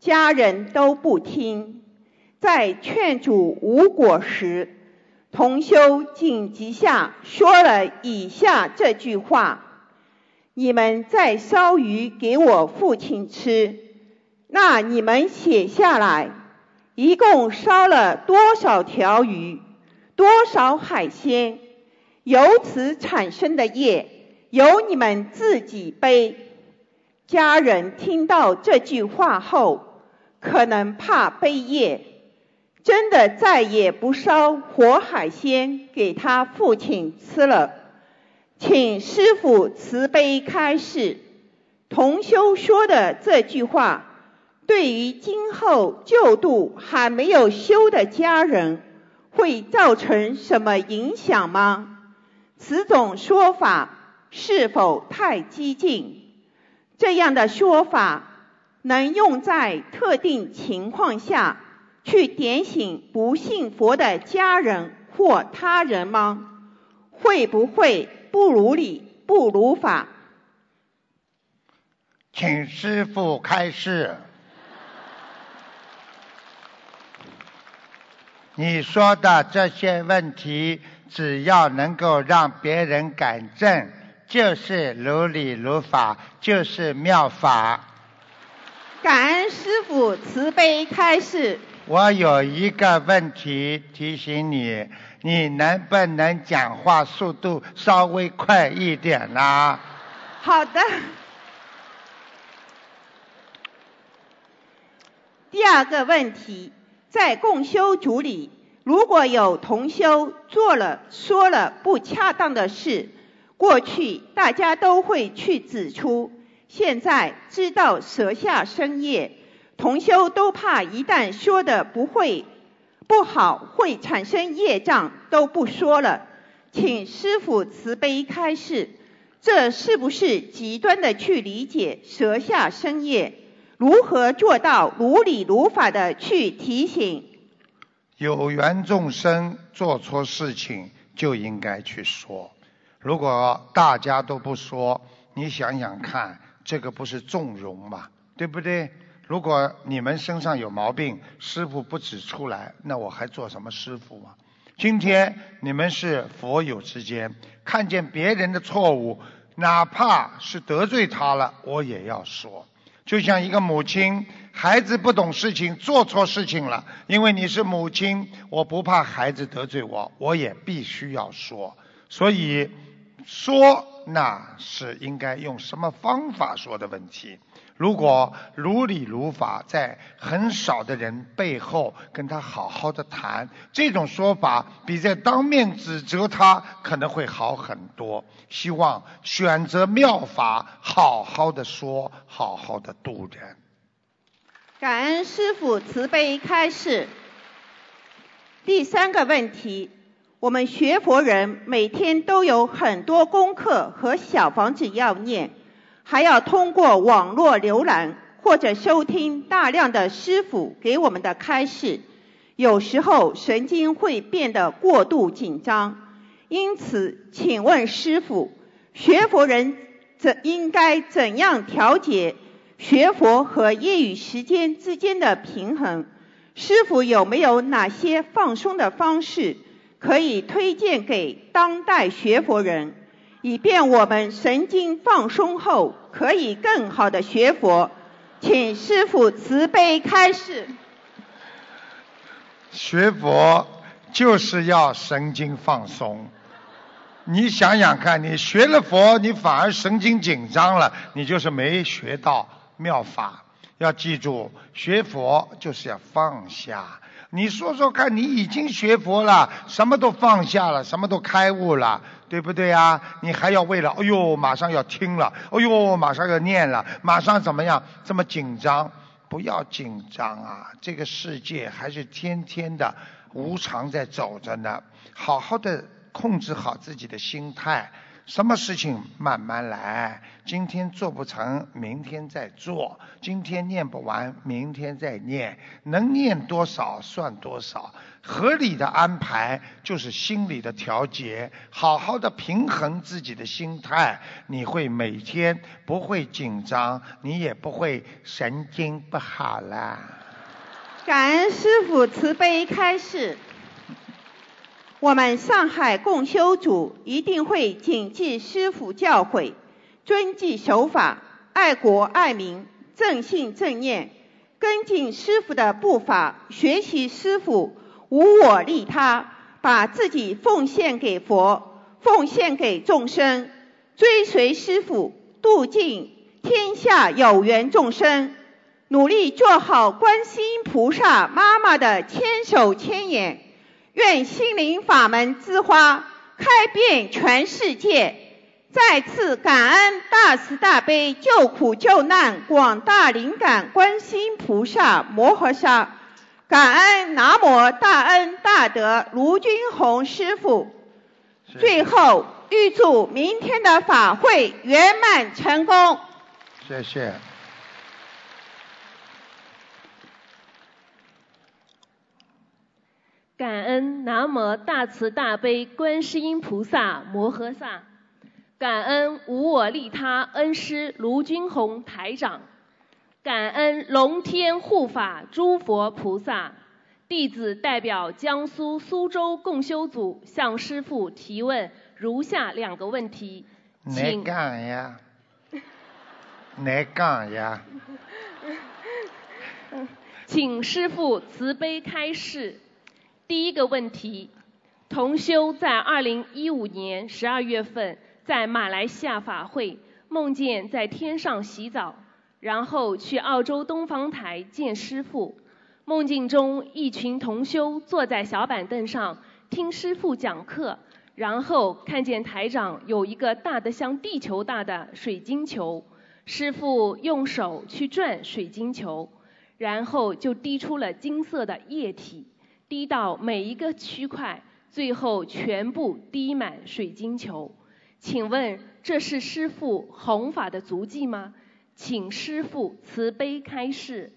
J: 家人都不听。在劝阻无果时，同修紧急下说了以下这句话。你们再烧鱼给我父亲吃，那你们写下来，一共烧了多少条鱼，多少海鲜，由此产生的业，由你们自己背。家人听到这句话后，可能怕背业，真的再也不烧活海鲜给他父亲吃了。请师父慈悲开示，同修说的这句话，对于今后救度还没有修的家人，会造成什么影响吗？此种说法是否太激进？这样的说法能用在特定情况下去点醒不信佛的家人或他人吗？会不会？不如理，不如法。
A: 请师傅开示。你说的这些问题，只要能够让别人改正，就是如理如法，就是妙法。
J: 感恩师傅慈悲开示。
A: 我有一个问题提醒你。你能不能讲话速度稍微快一点啦？
J: 好的。第二个问题，在共修组里，如果有同修做了、说了不恰当的事，过去大家都会去指出，现在知道舍下生业，同修都怕一旦说的不会不好，会产生业障，都不说了。请师父慈悲开示，这是不是极端的去理解舍下生业？如何做到如理如法的去提醒？
A: 有缘众生做错事情就应该去说，如果大家都不说，你想想看，这个不是纵容吗？对不对？如果你们身上有毛病，师傅不指出来，那我还做什么师傅啊？今天你们是佛友之间，看见别人的错误，哪怕是得罪他了，我也要说。就像一个母亲，孩子不懂事情，做错事情了，因为你是母亲，我不怕孩子得罪我，我也必须要说。所以说，那是应该用什么方法说的问题。如果如理如法，在很少的人背后跟他好好的谈，这种说法比在当面指责他可能会好很多。希望选择妙法，好好的说，好好的度人。
J: 感恩师父慈悲开示。第三个问题，我们学佛人每天都有很多功课和小房子要念。还要通过网络浏览或者收听大量的师傅给我们的开示，有时候神经会变得过度紧张。因此，请问师傅，学佛人怎应该怎样调节学佛和业余时间之间的平衡？师傅有没有哪些放松的方式可以推荐给当代学佛人？以便我们神经放松后可以更好的学佛，请师父慈悲开示。
A: 学佛就是要神经放松。你想想看，你学了佛，你反而神经紧张了，你就是没学到妙法。要记住，学佛就是要放下。你说说看，你已经学佛了，什么都放下了，什么都开悟了，对不对啊？你还要为了，哎呦，马上要听了，哎呦，马上要念了，马上怎么样？这么紧张？不要紧张啊！这个世界还是天天的无常在走着呢，好好的控制好自己的心态。什么事情慢慢来，今天做不成，明天再做；今天念不完，明天再念。能念多少算多少，合理的安排就是心理的调节，好好的平衡自己的心态，你会每天不会紧张，你也不会神经不好啦。
J: 感恩师父慈悲开示。我们上海共修组一定会谨记师父教诲，遵纪守法，爱国爱民，正信正念，跟进师父的步伐，学习师父，无我利他，把自己奉献给佛，奉献给众生，追随师父，度尽天下有缘众生，努力做好观世音菩萨妈妈的千手千眼。愿心灵法门之花开遍全世界！再次感恩大慈大悲救苦救难广大灵感观世音菩萨摩诃萨，感恩南无大恩大德卢军宏师傅。最后预祝明天的法会圆满成功。
A: 谢谢。
K: 感恩南无大慈大悲观世音菩萨摩诃萨，感恩无我利他恩师卢军宏台长，感恩龙天护法诸佛菩萨，弟子代表江苏苏州共修组向师父提问如下两个问题，
A: 请。讲呀？来讲呀？
K: 请师父慈悲开示。第一个问题，同修在二零一五年十二月份在马来西亚法会梦见在天上洗澡，然后去澳洲东方台见师父。梦境中，一群同修坐在小板凳上听师父讲课，然后看见台长有一个大的像地球大的水晶球，师傅用手去转水晶球，然后就滴出了金色的液体，滴到每一个区块，最后全部滴满水晶球。请问这是师傅弘法的足迹吗？请师傅慈悲开示。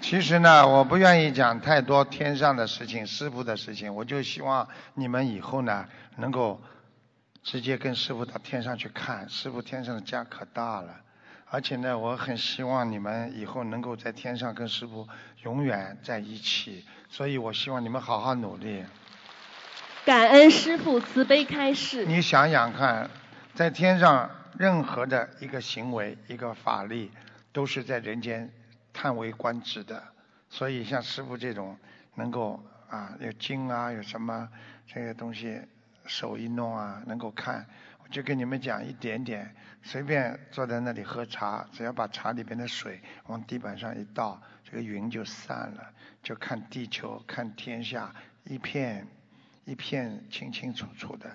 A: 其实呢，我不愿意讲太多天上的事情、师傅的事情，我就希望你们以后呢，能够直接跟师傅到天上去看，师傅天上的家可大了。而且呢，我很希望你们以后能够在天上跟师傅永远在一起，所以我希望你们好好努力。
K: 感恩师傅慈悲开示。
A: 你想想看，在天上任何的一个行为、一个法力，都是在人间叹为观止的。所以像师傅这种能够啊有经啊有什么这些东西，手一弄啊能够看，我就跟你们讲一点点，随便坐在那里喝茶，只要把茶里边的水往地板上一倒，这个云就散了，就看地球看天下一片。一片清清楚楚的，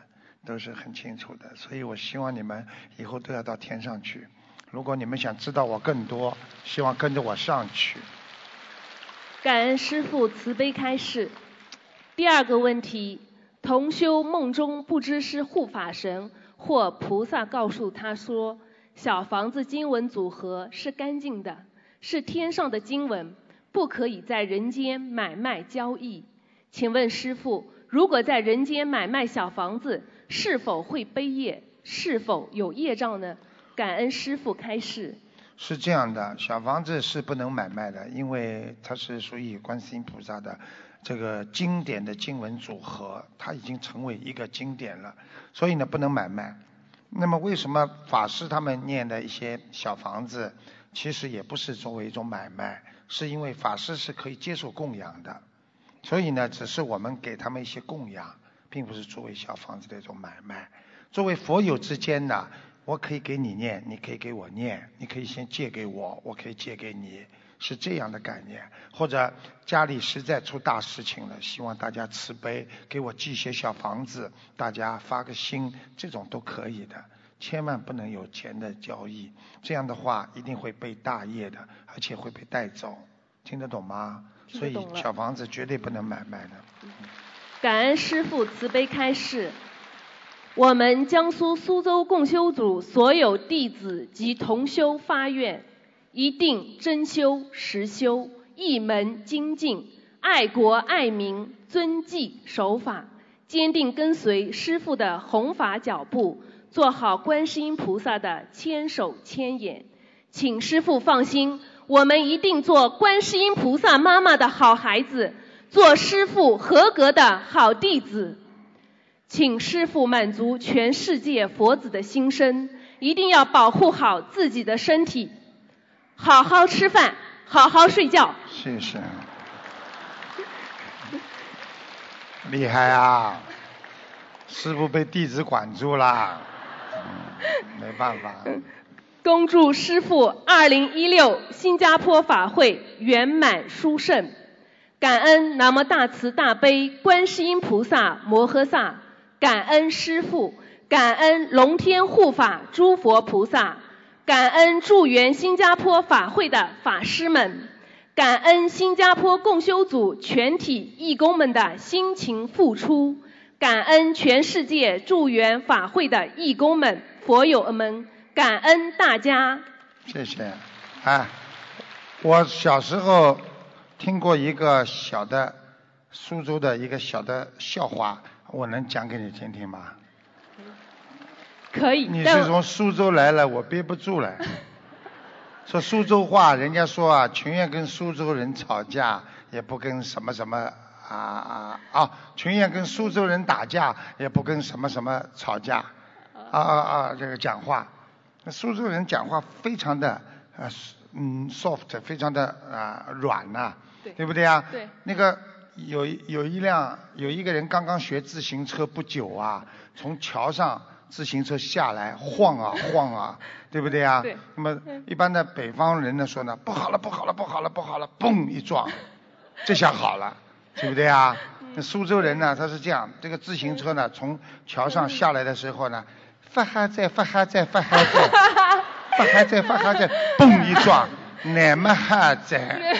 A: 都是很清楚的，所以我希望你们以后都要到天上去。如果你们想知道我更多，希望跟着我上去。
K: 感恩师父慈悲开示。第二个问题，同修梦中不知是护法神或菩萨告诉他说，小房子经文组合是干净的，是天上的经文，不可以在人间买卖交易。请问师父？如果在人间买卖小房子，是否会背业？是否有业障呢？感恩师父开示。
A: 是这样的，小房子是不能买卖的，因为它是属于观世音菩萨的这个经典的经文组合，它已经成为一个经典了，所以呢不能买卖。那么为什么法师他们念的一些小房子，其实也不是作为一种买卖，是因为法师是可以接受供养的。所以呢，只是我们给他们一些供养，并不是作为小房子的一种买卖。作为佛友之间呢，我可以给你念，你可以给我念，你可以先借给我，我可以借给你，是这样的概念。或者家里实在出大事情了，希望大家慈悲，给我寄些小房子，大家发个心，这种都可以的。千万不能有钱的交易，这样的话一定会被大业的，而且会被带走。听得懂吗？所以小房子绝对不能买卖的。
K: 感恩师父慈悲开示，我们江苏苏州共修组所有弟子及同修发愿，一定真修实修，一门精进，爱国爱民，遵纪守法，坚定跟随师父的弘法脚步，做好观世音菩萨的千手千眼。请师父放心。我们一定做观世音菩萨妈妈的好孩子，做师父合格的好弟子。请师父满足全世界佛子的心声，一定要保护好自己的身体，好好吃饭，好好睡觉。
A: 谢谢。厉害啊！师傅被弟子管住了，没办法。
K: 恭祝师傅二零一六新加坡法会圆满殊胜，感恩南无大慈大悲观世音菩萨摩诃萨，感恩师父，感恩龙天护法诸佛菩萨，感恩助缘新加坡法会的法师们，感恩新加坡共修组全体义工们的辛勤付出，感恩全世界助缘法会的义工们、佛友们。感恩大家。
A: 谢谢。哎，我小时候听过一个小的苏州的一个小的笑话，我能讲给你听听吗？
K: 可以。
A: 你是从苏州来了，我憋不住了。说苏州话，人家说啊，情愿跟苏州人吵架，也不跟什么什么啊啊啊，情愿跟苏州人打架，也不跟什么什么吵架。啊啊啊！这个讲话。苏州人讲话非常的呃嗯 soft，非常的啊软呐，对不对啊？
K: 对。
A: 那个有有一辆有一个人刚刚学自行车不久啊，从桥上自行车下来晃啊 晃啊，对不对啊？
K: 对。
A: 那么一般的北方人呢说呢，不好了不好了不好了不好了，嘣一撞，这下好了，对不对啊？那苏州人呢，他是这样，这个自行车呢，从桥上下来的时候呢，发哈在发哈在发哈在，发哈在发哈在，嘣一撞，乃么哈在。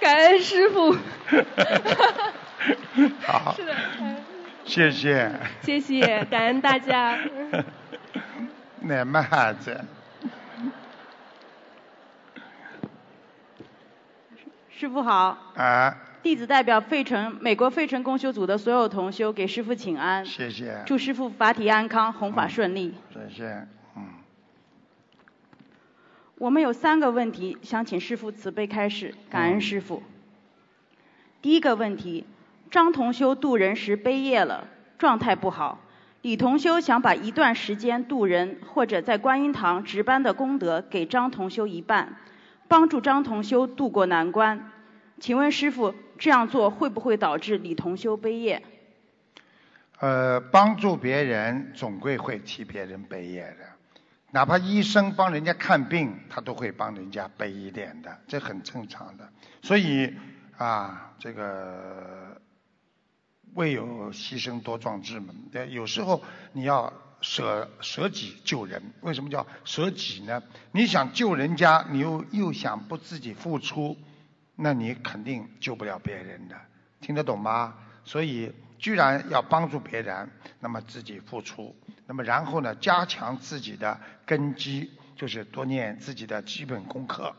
K: 感恩师傅。
A: 好，
K: 是的，嗯
A: 谢谢。
K: 谢谢，感恩大家。
A: 那么哈在。
F: 师傅好，
A: 啊，
F: 弟子代表费城美国费城公修组的所有同修给师傅请安，
A: 谢谢。
F: 祝师傅法体安康，弘法顺利。
A: 谢谢。嗯，
F: 我们有三个问题想请师傅慈悲开示，感恩师傅。第一个问题，张同修渡人时悲业了，状态不好。李同修想把一段时间渡人或者在观音堂值班的功德给张同修一半，帮助张同修渡过难关。请问师傅，这样做会不会导致李同修悲业？
A: 呃，帮助别人总归会替别人背业的，哪怕医生帮人家看病，他都会帮人家背一点的，这很正常的。所以啊，这个未有牺牲多壮志嘛。呃有时候你要舍舍己救人，为什么叫舍己呢？你想救人家，你又又想不自己付出，那你肯定救不了别人的，听得懂吗？所以，居然要帮助别人，那么自己付出，那么然后呢，加强自己的根基，就是多念自己的基本功课，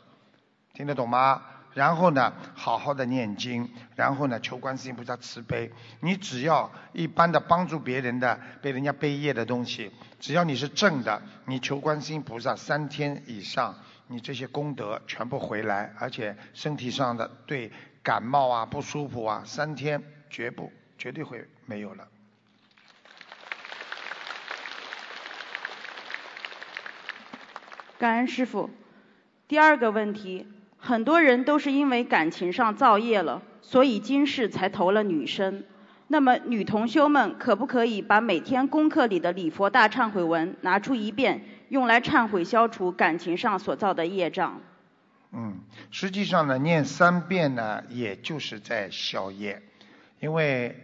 A: 听得懂吗？然后呢，好好的念经，然后呢，求观世音菩萨慈悲。你只要一般的帮助别人的，被人家背业的东西，只要你是正的，你求观世音菩萨三天以上，你这些功德全部回来，而且身体上的对感冒啊、不舒服啊，三天绝不绝对会没有了。
F: 感恩师傅。第二个问题，很多人都是因为感情上造业了，所以今世才投了女生。那么女同修们可不可以把每天功课里的礼佛大忏悔文拿出一遍，用来忏悔消除感情上所造的业障？
A: 嗯，实际上呢，念三遍呢，也就是在消业，因为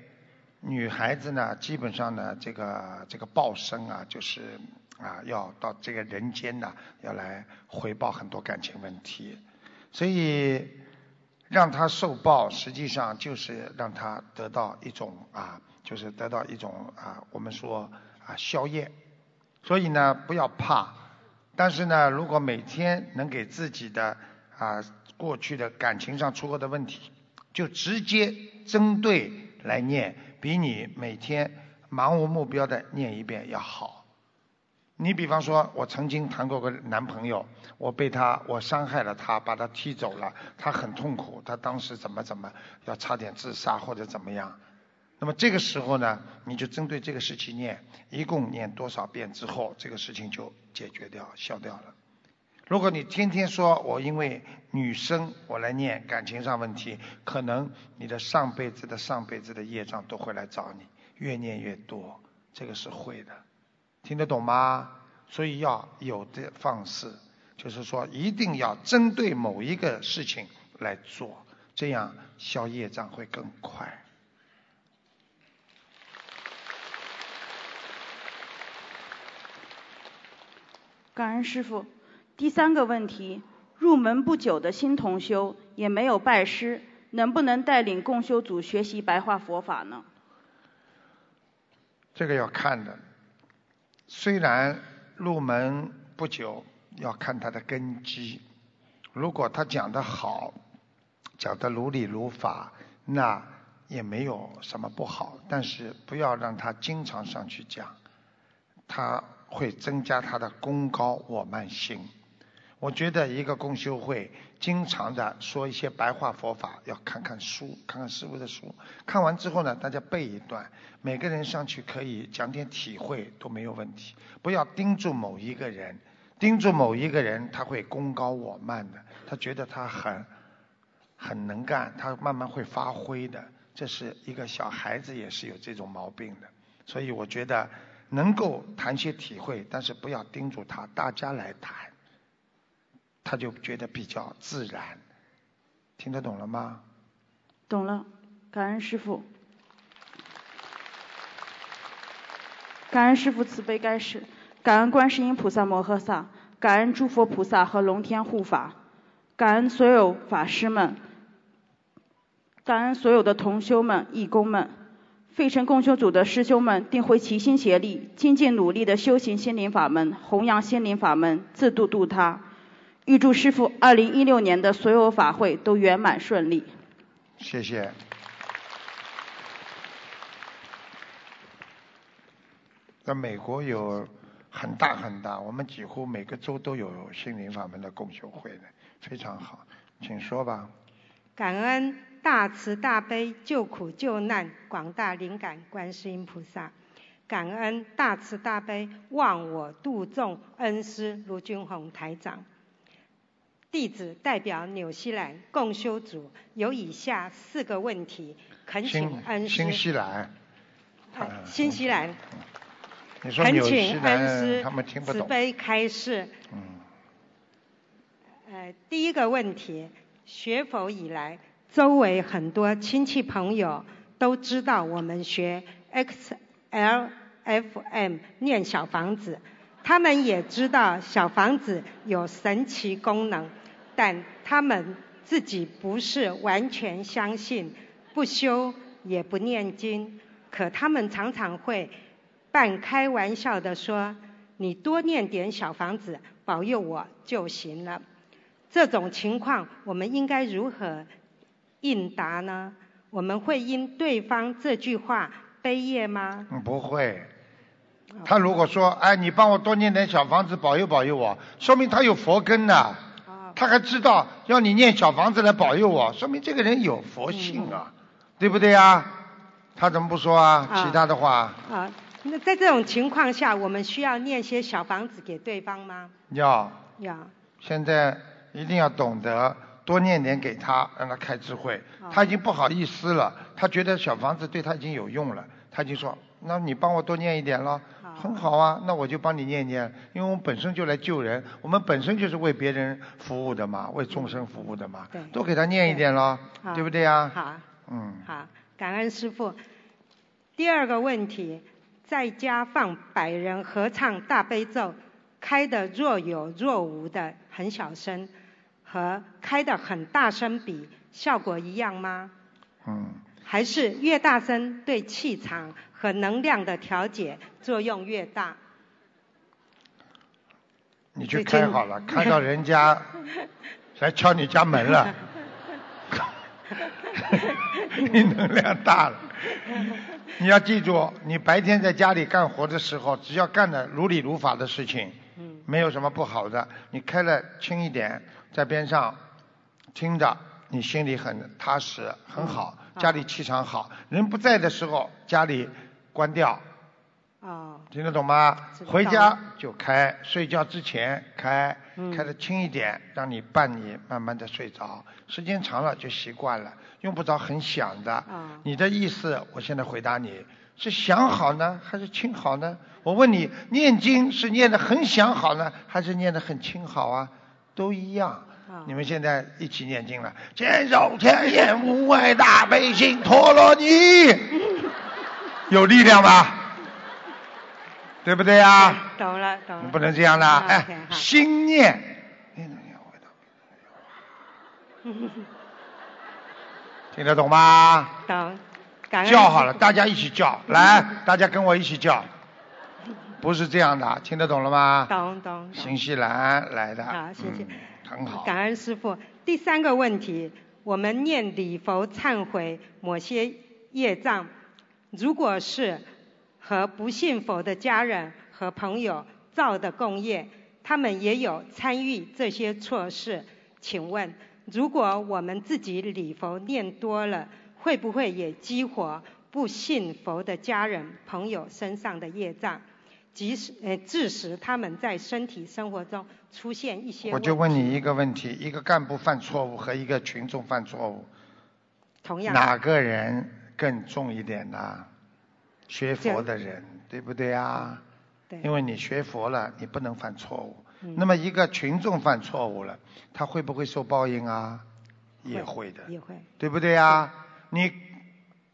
A: 女孩子呢，基本上呢，这个这个报生啊，就是啊，要到这个人间呢，要来回报很多感情问题，所以让他受报，实际上就是让他得到一种啊，就是得到一种啊，我们说啊消业，所以呢，不要怕。但是呢，如果每天能给自己的啊过去的感情上出过的问题，就直接针对来念，比你每天盲无目标的念一遍要好。你比方说，我曾经谈过个男朋友，我被他，我伤害了他，把他踢走了，他很痛苦，他当时怎么怎么要差点自杀或者怎么样。那么这个时候呢，你就针对这个事情念，一共念多少遍之后，这个事情就解决掉、消掉了。如果你天天说我因为女生我来念感情上问题，可能你的上辈子的上辈子的业障都会来找你，越念越多，这个是会的，听得懂吗？所以要有的放肆，就是说一定要针对某一个事情来做，这样消业障会更快。
F: 感恩师傅。第三个问题，入门不久的新同修也没有拜师，能不能带领共修组学习白话佛法呢？
A: 这个要看的。虽然入门不久，要看他的根基。如果他讲得好，讲得如理如法，那也没有什么不好。但是不要让他经常上去讲，他会增加他的功高我慢心。我觉得一个共修会经常的说一些白话佛法，要看看书，看看师傅的书。看完之后呢，大家背一段，每个人上去可以讲点体会都没有问题。不要盯住某一个人，盯住某一个人，他会功高我慢的，他觉得他很很能干，他慢慢会发挥的。这是一个小孩子也是有这种毛病的，所以我觉得能够谈些体会，但是不要盯住他，大家来谈。他就觉得比较自然，听得懂了吗？
L: 懂了，感恩师傅。感恩师父慈悲开示，感恩观世音菩萨摩诃萨，感恩诸佛菩萨和龙天护法，感恩所有法师们，感恩所有的同修们、义工们，费城共修组的师兄们定会齐心协力，精进努力的修行心灵法门，弘扬心灵法门，自度度他。预祝师傅二零一六年的所有法会都圆满顺利。
A: 谢谢。在美国有很大很大，我们几乎每个州都有心灵法门的共修会的，非常好，请说吧。
M: 感恩大慈大悲救苦救难广大灵感观世音菩萨，感恩大慈大悲忘我度众恩师卢军宏台长。弟子代表纽西兰共修组有以下四个问题，恳请恩师。
A: 新西兰。
M: 新西兰。
A: 恳
M: 请恩师
A: 慈
M: 悲开示。
A: 嗯。
M: 呃，第一个问题，学佛以来，周围很多亲戚朋友都知道我们学 XLFM 念小房子，他们也知道小房子有神奇功能，但他们自己不是完全相信，不修也不念经，可他们常常会。半开玩笑的说：“你多念点小房子，保佑我就行了。”这种情况，我们应该如何应答呢？我们会因对方这句话悲业吗？
A: 不会。他如果说：“哎，你帮我多念点小房子，保佑保佑我。”说明他有佛根呐。他还知道要你念小房子来保佑我，说明这个人有佛性啊，对不对呀？他怎么不说啊？其他的话。
M: 啊。那在这种情况下，我们需要念些小房子给对方吗？
A: 要。
M: 要。
A: 现在一定要懂得多念点给他，让他开智慧。他已经不好意思了，他觉得小房子对他已经有用了，他就说：“那你帮我多念一点咯。”很好啊，那我就帮你念念，因为我们本身就来救人，我们本身就是为别人服务的嘛，为众生服务的嘛。
M: 对。
A: 多给他念一点咯，对不对呀？
M: 好。
A: 嗯。
M: 好，感恩师傅。第二个问题。在家放百人合唱大悲咒，开的若有若无的很小声，和开的很大声比效果一样吗？
A: 嗯。
M: 还是越大声对气场和能量的调节作用越大？
A: 你去开好了，看到人家 来敲你家门了，你能量大了。你要记住，你白天在家里干活的时候，只要干的如理如法的事情，没有什么不好的。你开了轻一点，在边上听着，你心里很踏实，很好，家里气场好。人不在的时候，家里关掉。
M: 哦。
A: 听得懂吗？回家就开，睡觉之前开，开的轻一点，让你伴你慢慢的睡着。时间长了就习惯了。用不着很响的，你的意思，我现在回答你，是想好呢，还是轻好呢？我问你，念经是念的很想好呢，还是念的很轻好啊？都一样。你们现在一起念经了，千手千眼无碍大悲心陀罗尼，有力量吧？对不对呀？
M: 懂了，懂了。
A: 不能这样的，哎，心念。听得懂吗？
M: 懂。
A: 叫好了，大家一起叫，来，大家跟我一起叫。不是这样的，听得懂了吗？
M: 懂懂。
A: 新西兰来的。
M: 好，谢谢。
A: 很好。
M: 感恩师傅。第三个问题，我们念礼佛忏悔某些业障，如果是和不信佛的家人和朋友造的共业，他们也有参与这些错事，请问？如果我们自己礼佛念多了，会不会也激活不信佛的家人朋友身上的业障，即使呃致使他们在身体生活中出现一些？
A: 我就问你一个问题：一个干部犯错误和一个群众犯错误，
M: 同样
A: 哪个人更重一点呢？学佛的人，对不对啊？
M: 对。
A: 因为你学佛了，你不能犯错误。那么一个群众犯错误了，他会不会受报应啊？也会的，
M: 也会，
A: 对不对啊？你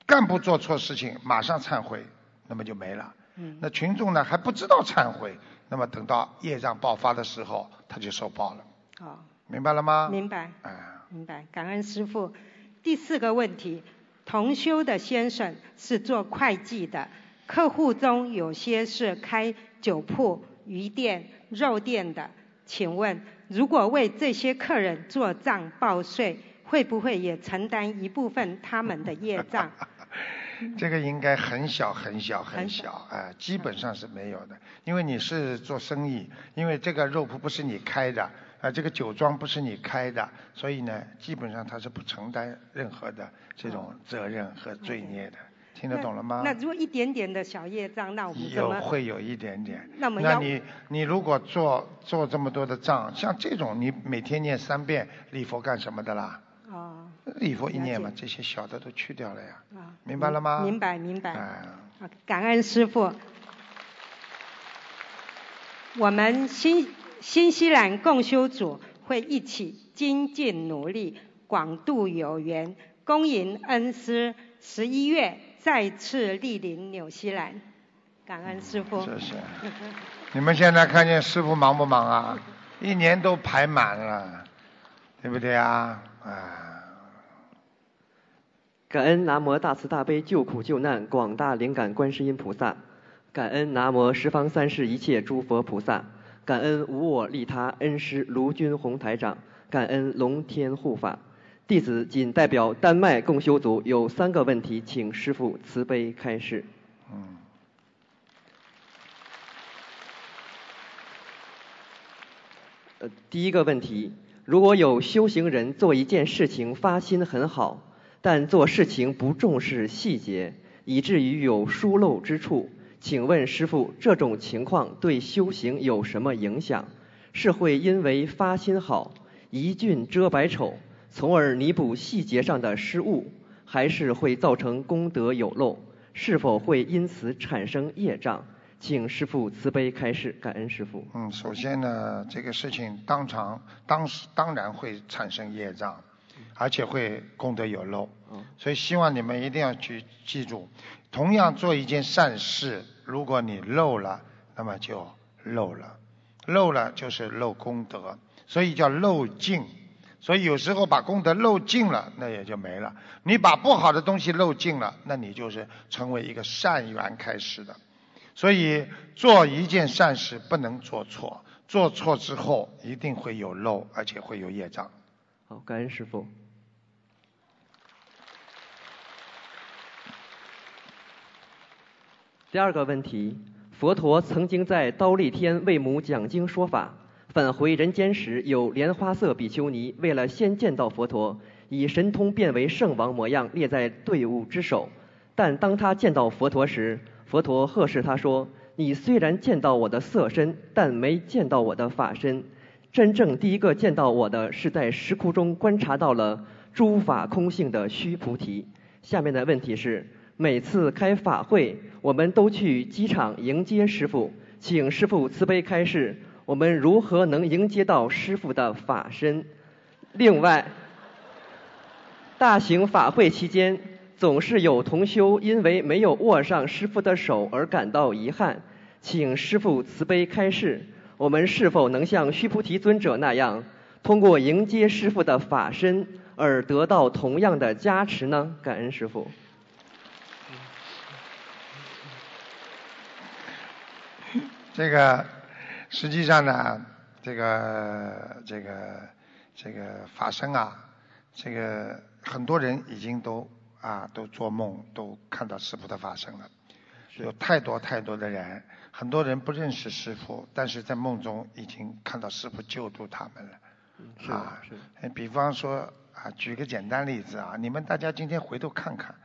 A: 干部做错事情，马上忏悔，那么就没了。
M: 嗯
A: 那群众呢还不知道忏悔，那么等到业障爆发的时候，他就受报了。
M: 哦，
A: 明白了吗？
M: 明白。
A: 嗯，
M: 明白，感恩师傅。第四个问题，同修的先生是做会计的，客户中有些是开酒铺、鱼店、肉店的，请问，如果为这些客人做账报税，会不会也承担一部分他们的业障？
A: 这个应该很小很小很小，哎、基本上是没有的，因为你是做生意，因为这个肉铺不是你开的，啊、这个酒庄不是你开的，所以呢，基本上他是不承担任何的这种责任和罪孽的，听得懂了吗？
M: 那如果一点点的小业障，那我们怎
A: 有？会有一点点。
M: 那么要
A: 你你如果做做这么多的账，像这种你每天念三遍礼佛干什么的啦？
M: 哦，
A: 礼佛一念嘛，这些小的都去掉了呀。
M: 啊，
A: 明白了吗？
M: 明白明白。
A: 哎
M: 好感恩师傅。我们新新西兰共修组会一起精进努力，广度有缘，恭迎恩师十一月再次莅临纽西兰。感恩师傅。
A: 谢谢。你们现在看见师傅忙不忙啊？一年都排满了，对不对啊？啊，
N: 感恩南无大慈大悲救苦救难广大灵感观世音菩萨，感恩南无十方三世一切诸佛菩萨，感恩无我利他恩师卢军宏台长，感恩龙天护法。弟子仅代表丹麦共修组有三个问题，请师父慈悲开示。
A: 嗯。
N: 呃，第一个问题，如果有修行人做一件事情发心很好，但做事情不重视细节，以至于有疏漏之处，请问师傅，这种情况对修行有什么影响？是会因为发心好，一俊遮百丑，从而弥补细节上的失误，还是会造成功德有漏？是否会因此产生业障？请师傅慈悲开示，感恩师傅。
A: 嗯，首先呢，这个事情当场当时当然会产生业障，而且会功德有漏。嗯所以希望你们一定要去记住，同样做一件善事，如果你漏了，那么就漏了，漏了就是漏功德，所以叫漏尽。所以有时候把功德漏尽了，那也就没了。你把不好的东西漏尽了，那你就是成为一个善缘开始的。所以做一件善事不能做错，做错之后一定会有漏，而且会有业障。
N: 好，感恩师傅。第二个问题，佛陀曾经在刀立天为母讲经说法，返回人间时，有莲花色比丘尼为了先见到佛陀，以神通变为圣王模样列在队伍之首。但当他见到佛陀时，佛陀呵斥他说：“你虽然见到我的色身，但没见到我的法身。真正第一个见到我的是在石窟中观察到了诸法空性的须菩提。”下面的问题是：每次开法会，我们都去机场迎接师傅，请师傅慈悲开示，我们如何能迎接到师傅的法身？另外，大型法会期间，总是有同修因为没有握上师傅的手而感到遗憾，请师傅慈悲开示，我们是否能像须菩提尊者那样，通过迎接师傅的法身而得到同样的加持呢？感恩师傅。
A: 这个实际上呢，这个这个这个法身啊，这个很多人已经都啊都做梦都看到师傅的法身了，有太多太多的人，很多人不认识师傅，但是在梦中已经看到师傅救度他们了。
N: 是
A: 啊
N: 是，
A: 呃比方说啊，举个简单例子啊，你们大家今天回头看看，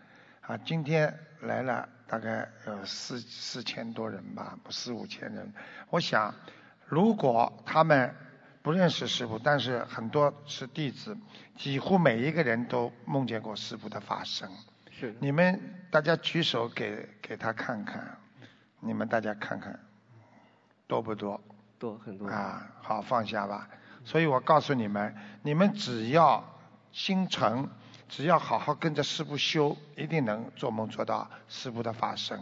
A: 啊，今天来了大概有四四千多人吧，四五千人。我想，如果他们不认识师傅，但是很多是弟子，几乎每一个人都梦见过师傅的法身。
N: 是
A: 你们大家举手给给他看看，你们大家看看，多不多？
N: 多很多
A: 啊，好放下吧。所以我告诉你们，你们只要心诚，只要好好跟着师傅修，一定能做梦做到师傅的法身，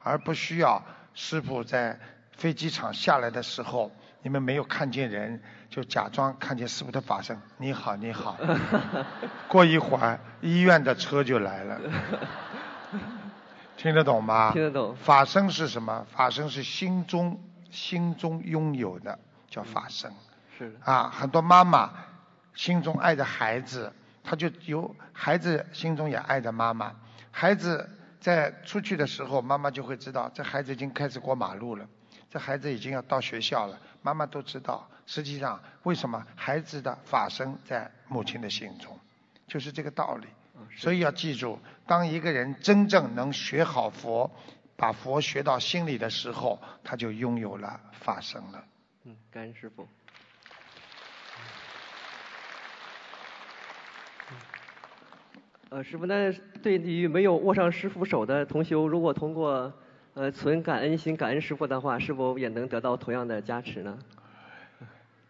A: 而不需要师傅在飞机场下来的时候，你们没有看见人，就假装看见师傅的法身。你好，你好。过一会儿，医院的车就来了。听得懂吗？
N: 听得懂。
A: 法身是什么？法身是心中心中拥有的，叫法身。
N: 是的。
A: 啊，很多妈妈心中爱着孩子，她就有孩子心中也爱着妈妈。孩子在出去的时候，妈妈就会知道，这孩子已经开始过马路了，这孩子已经要到学校了，妈妈都知道。实际上，为什么孩子的法身在母亲的心中，就是这个道理。所以要记住，当一个人真正能学好佛，把佛学到心里的时候，他就拥有了法身了。
N: 嗯，感恩师傅。呃，师傅，那对于没有握上师傅手的同修，如果通过呃存感恩心感恩师傅的话，是否也能得到同样的加持呢？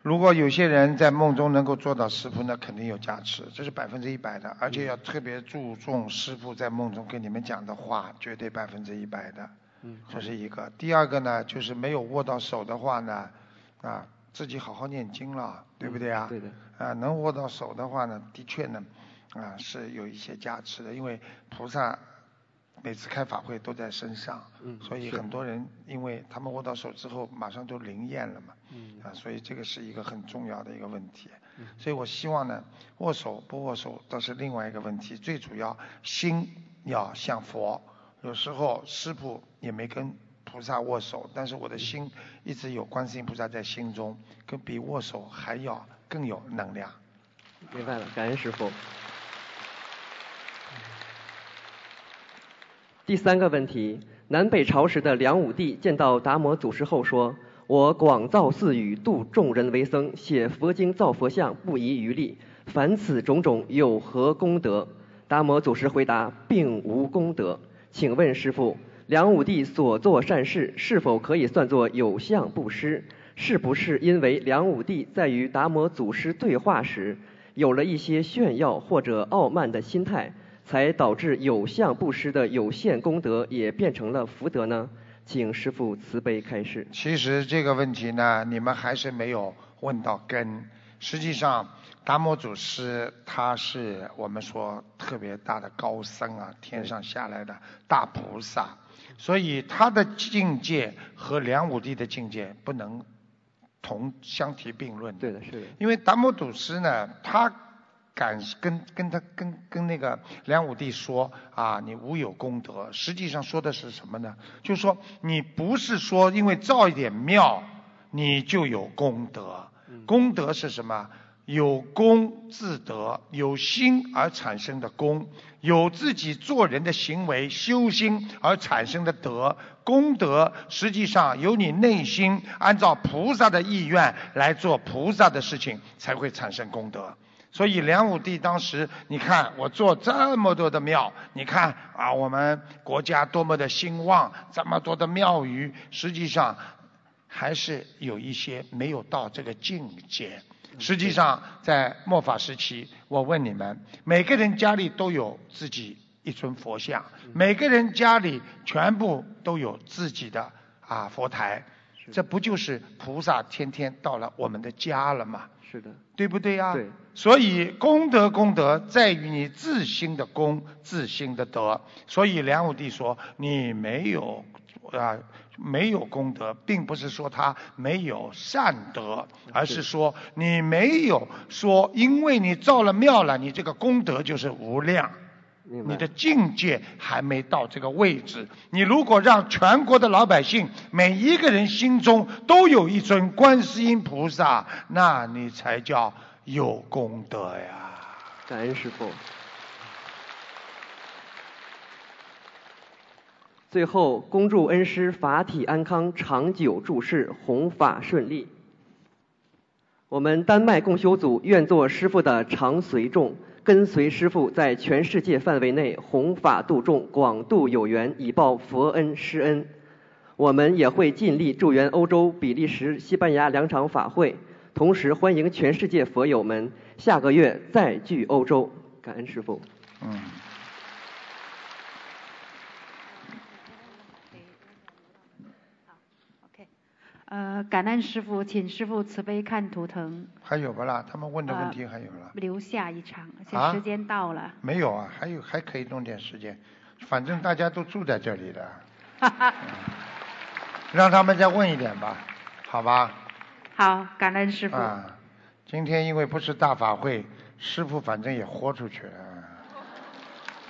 A: 如果有些人在梦中能够做到师傅，那肯定有加持，这是百分之一百的，而且要特别注重师傅在梦中跟你们讲的话，绝对百分之一百的。
N: 嗯，
A: 这是一个。第二个呢，就是没有握到手的话呢，啊，自己好好念经了，对不对啊？
N: 对的。
A: 啊，能握到手的话呢，的确呢，啊，是有一些加持的，因为菩萨每次开法会都在身上，
N: 嗯
A: 所以很多人因为他们握到手之后，马上就灵验了嘛。
N: 嗯
A: 啊，所以这个是一个很重要的一个问题。
N: 嗯
A: 所以我希望呢，握手不握手倒是另外一个问题，最主要心要像佛。有时候师傅也没跟菩萨握手，但是我的心一直有观世音菩萨在心中，跟比握手还要更有能量。
N: 明白了，感恩师傅。第三个问题，南北朝时的梁武帝见到达摩祖师后说：“我广造寺宇，度众人为僧，写佛经，造佛像，不遗余力。凡此种种，有何功德？”达摩祖师回答：“并无功德。”请问师父，梁武帝所做善事是否可以算作有相布施？是不是因为梁武帝在与达摩祖师对话时，有了一些炫耀或者傲慢的心态，才导致有相布施的有限功德也变成了福德呢？请师父慈悲开示。
A: 其实这个问题呢，你们还是没有问到根。实际上，达摩祖师他是我们说特别大的高僧啊，天上下来的大菩萨，所以他的境界和梁武帝的境界不能同相提并论。
N: 对的，是的。
A: 因为达摩祖师呢，他敢跟跟他跟跟那个梁武帝说啊，你无有功德。实际上说的是什么呢？就是说你不是说因为造一点庙你就有功德，功德是什么？有功自得，有心而产生的功，有自己做人的行为修心而产生的德。功德实际上由你内心按照菩萨的意愿来做菩萨的事情，才会产生功德。所以梁武帝当时，你看我做这么多的庙，你看啊，我们国家多么的兴旺，这么多的庙宇，实际上还是有一些没有到这个境界。实际上，在末法时期，我问你们，每个人家里都有自己一尊佛像，每个人家里全部都有自己的啊佛台，这不就是菩萨天天到了我们的家了吗？
N: 是的，
A: 对不对呀、
N: 对。
A: 所以功德功德在于你自心的功，自心的德。所以梁武帝说你没有啊没有功德，并不是说他没有善德，而是说你没有说因为你造了庙了，你这个功德就是无量。你的境界还没到这个位置。你如果让全国的老百姓每一个人心中都有一尊观世音菩萨，那你才叫有功德呀。
N: 感恩师父。最后，恭祝恩师法体安康，长久住世，弘法顺利。我们丹麦共修组愿做师父的常随众，跟随师父在全世界范围内弘法度众，广度有缘，以报佛恩师恩。我们也会尽力助援欧洲、比利时、西班牙两场法会，同时欢迎全世界佛友们下个月再聚欧洲。感恩师父。
A: 嗯。
O: 呃，感恩师傅，请师傅慈悲看图腾。
A: 还有不啦？他们问的问题还有了。
O: 留下一场，时间到了。
A: 没有啊，还有还可以弄点时间，反正大家都住在这里的，让他们再问一点吧，好吧？
O: 好，感恩师傅。
A: 啊，今天因为不是大法会，师傅反正也豁出去了。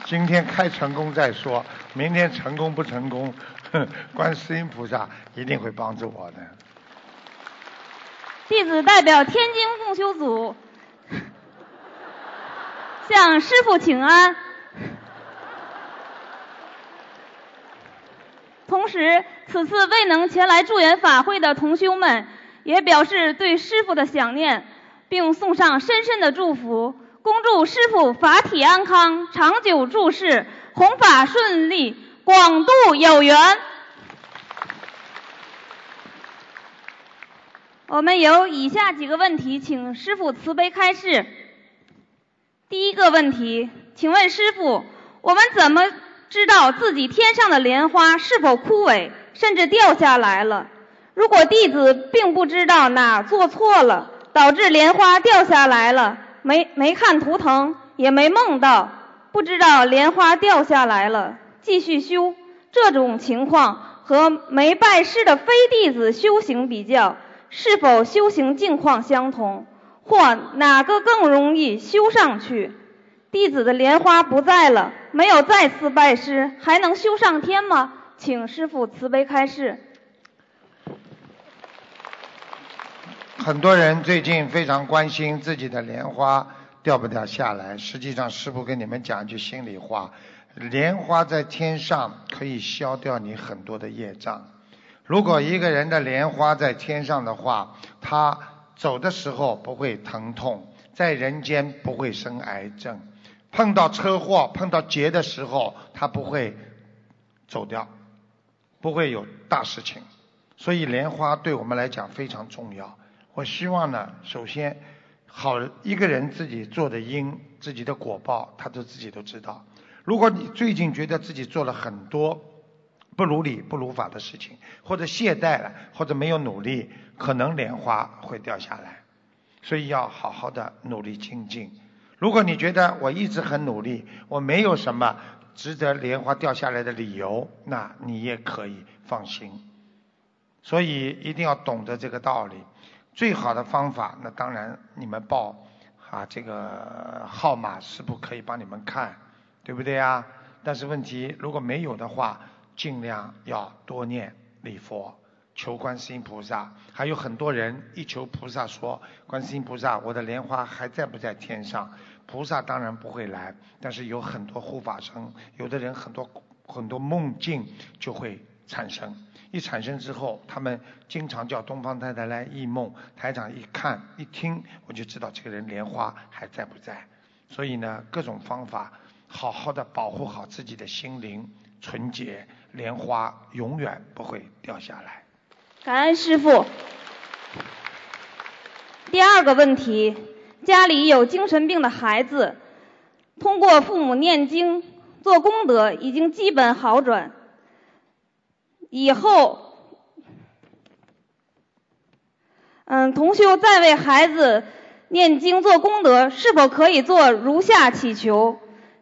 A: 今天开成功再说，明天成功不成功，哼 观世音菩萨一定会帮助我的。
P: 弟子代表天津共修组向师傅请安。同时，此次未能前来助缘法会的同修们，也表示对师傅的想念，并送上深深的祝福，恭祝师傅法体安康，长久住世，弘法顺利，广度有缘。我们有以下几个问题，请师傅慈悲开示。第一个问题，请问师傅，我们怎么知道自己天上的莲花是否枯萎，甚至掉下来了？如果弟子并不知道哪做错了，导致莲花掉下来了，没没看图腾，也没梦到，不知道莲花掉下来了，继续修，这种情况和没拜师的非弟子修行比较，是否修行境况相同，或哪个更容易修上去？弟子的莲花不在了，没有再次拜师，还能修上天吗？请师傅慈悲开示。
A: 很多人最近非常关心自己的莲花掉不掉下来。实际上，师傅跟你们讲一句心里话：莲花在天上可以消掉你很多的业障。如果一个人的莲花在天上的话，他走的时候不会疼痛，在人间不会生癌症，碰到车祸、碰到劫的时候，他不会走掉，不会有大事情。所以莲花对我们来讲非常重要。我希望呢，首先，好一个人自己做的因，自己的果报，他都自己都知道。如果你最近觉得自己做了很多不如理、不如法的事情，或者懈怠了，或者没有努力，可能莲花会掉下来。所以要好好的努力精进。如果你觉得我一直很努力，我没有什么值得莲花掉下来的理由，那你也可以放心。所以一定要懂得这个道理。最好的方法，那当然你们报啊这个号码是不可以帮你们看，对不对呀？但是问题如果没有的话，尽量要多念礼佛，求观世音菩萨。还有很多人一求菩萨说，观世音菩萨，我的莲花还在不在天上？菩萨当然不会来，但是有很多护法神，有的人很多很多梦境就会产生。一产生之后，他们经常叫东方太太来忆梦，台长一看一听，我就知道这个人莲花还在不在。所以呢，各种方法，好好的保护好自己的心灵纯洁，莲花永远不会掉下来。
P: 感恩师傅。第二个问题，家里有精神病的孩子，通过父母念经做功德，已经基本好转。以后，嗯，同修再为孩子念经做功德，是否可以做如下祈求？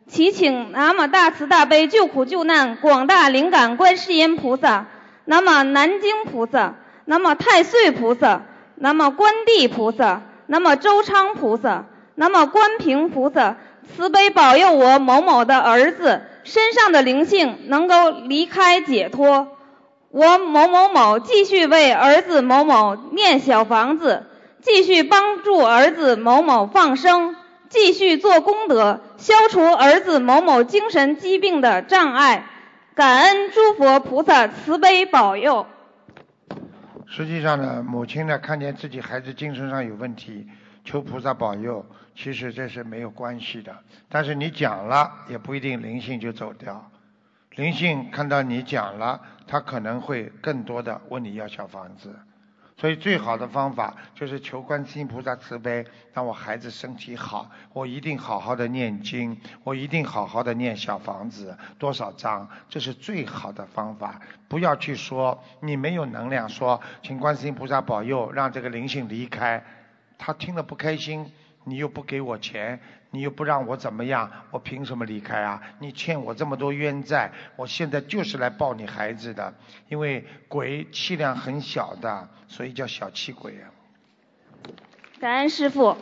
P: 祈请南无大慈大悲救苦救难广大灵感观世音菩萨，南无南京菩萨，南无太岁菩萨，南无观地菩萨，南无周昌菩萨，南无观平菩萨，慈悲保佑我某某的儿子身上的灵性能够离开解脱。我某某某继续为儿子某某念小房子，继续帮助儿子某某放生，继续做功德，消除儿子某某精神疾病的障碍。感恩诸佛菩萨慈悲保佑。
A: 实际上呢，母亲呢看见自己孩子精神上有问题，求菩萨保佑，其实这是没有关系的。但是你讲了，也不一定灵性就走掉。灵性看到你讲了，他可能会更多的问你要小房子，所以最好的方法就是求观世音菩萨慈悲，让我孩子身体好，我一定好好的念经，我一定好好的念小房子多少章，这是最好的方法。不要去说你没有能量，说请观世音菩萨保佑，让这个灵性离开，他听了不开心，你又不给我钱。你又不让我怎么样，我凭什么离开啊？你欠我这么多冤债，我现在就是来抱你孩子的，因为鬼气量很小的，所以叫小气鬼啊。
P: 感恩师傅。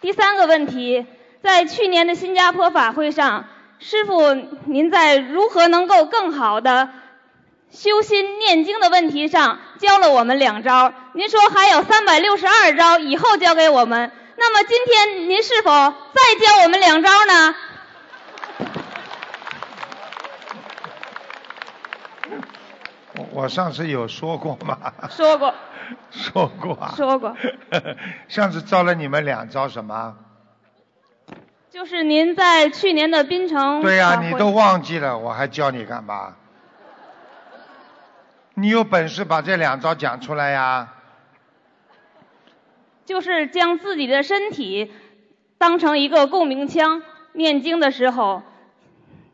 P: 第三个问题，在去年的新加坡法会上，师傅您在如何能够更好的修心念经的问题上教了我们两招，您说还有三百六十二招以后教给我们。那么今天您是否再教我们两招呢？
A: 我我上次有说过吗？
P: 说过。
A: 说过啊。
P: 说过。
A: 上次教了你们两招什么？
P: 就是您在去年的槟城。
A: 对呀，你都忘记了，我还教你干嘛？你有本事把这两招讲出来呀！
P: 就是将自己的身体当成一个共鸣腔，念经的时候。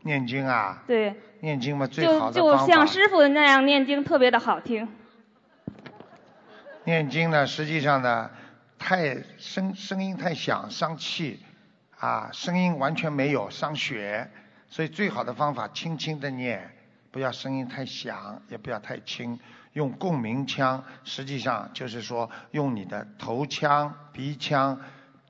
A: 念经啊？
P: 对。
A: 念经嘛，最好
P: 的就就像师傅那样念经，特别的好听。
A: 念经呢，实际上呢，太声声音太响，伤气啊，声音完全没有，伤血。所以最好的方法，轻轻的念，不要声音太响，也不要太轻。用共鸣腔，实际上就是说用你的头腔、鼻腔、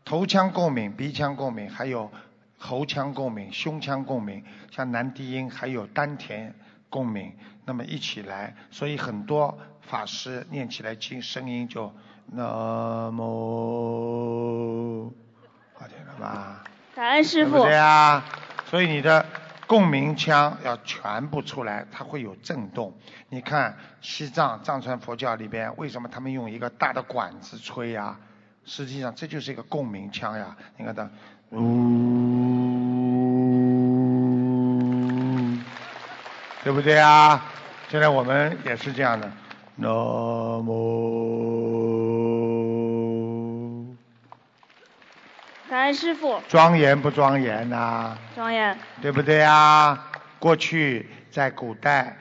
A: 头腔共鸣、鼻腔共鸣，还有喉腔共鸣、胸腔共鸣，像男低音还有丹田共鸣，那么一起来，所以很多法师念起来轻声音就那么，好听了吧？
P: 感恩师傅。
A: 对啊？所以你的。共鸣腔要全部出来，它会有震动。你看西藏藏传佛教里边，为什么他们用一个大的管子吹呀？实际上这就是一个共鸣腔呀。你看它，呜，对不对啊？现在我们也是这样的，那么。
P: 感恩师傅。
A: 庄严不庄严呐？
P: 庄严。
A: 对不对啊？过去在古代，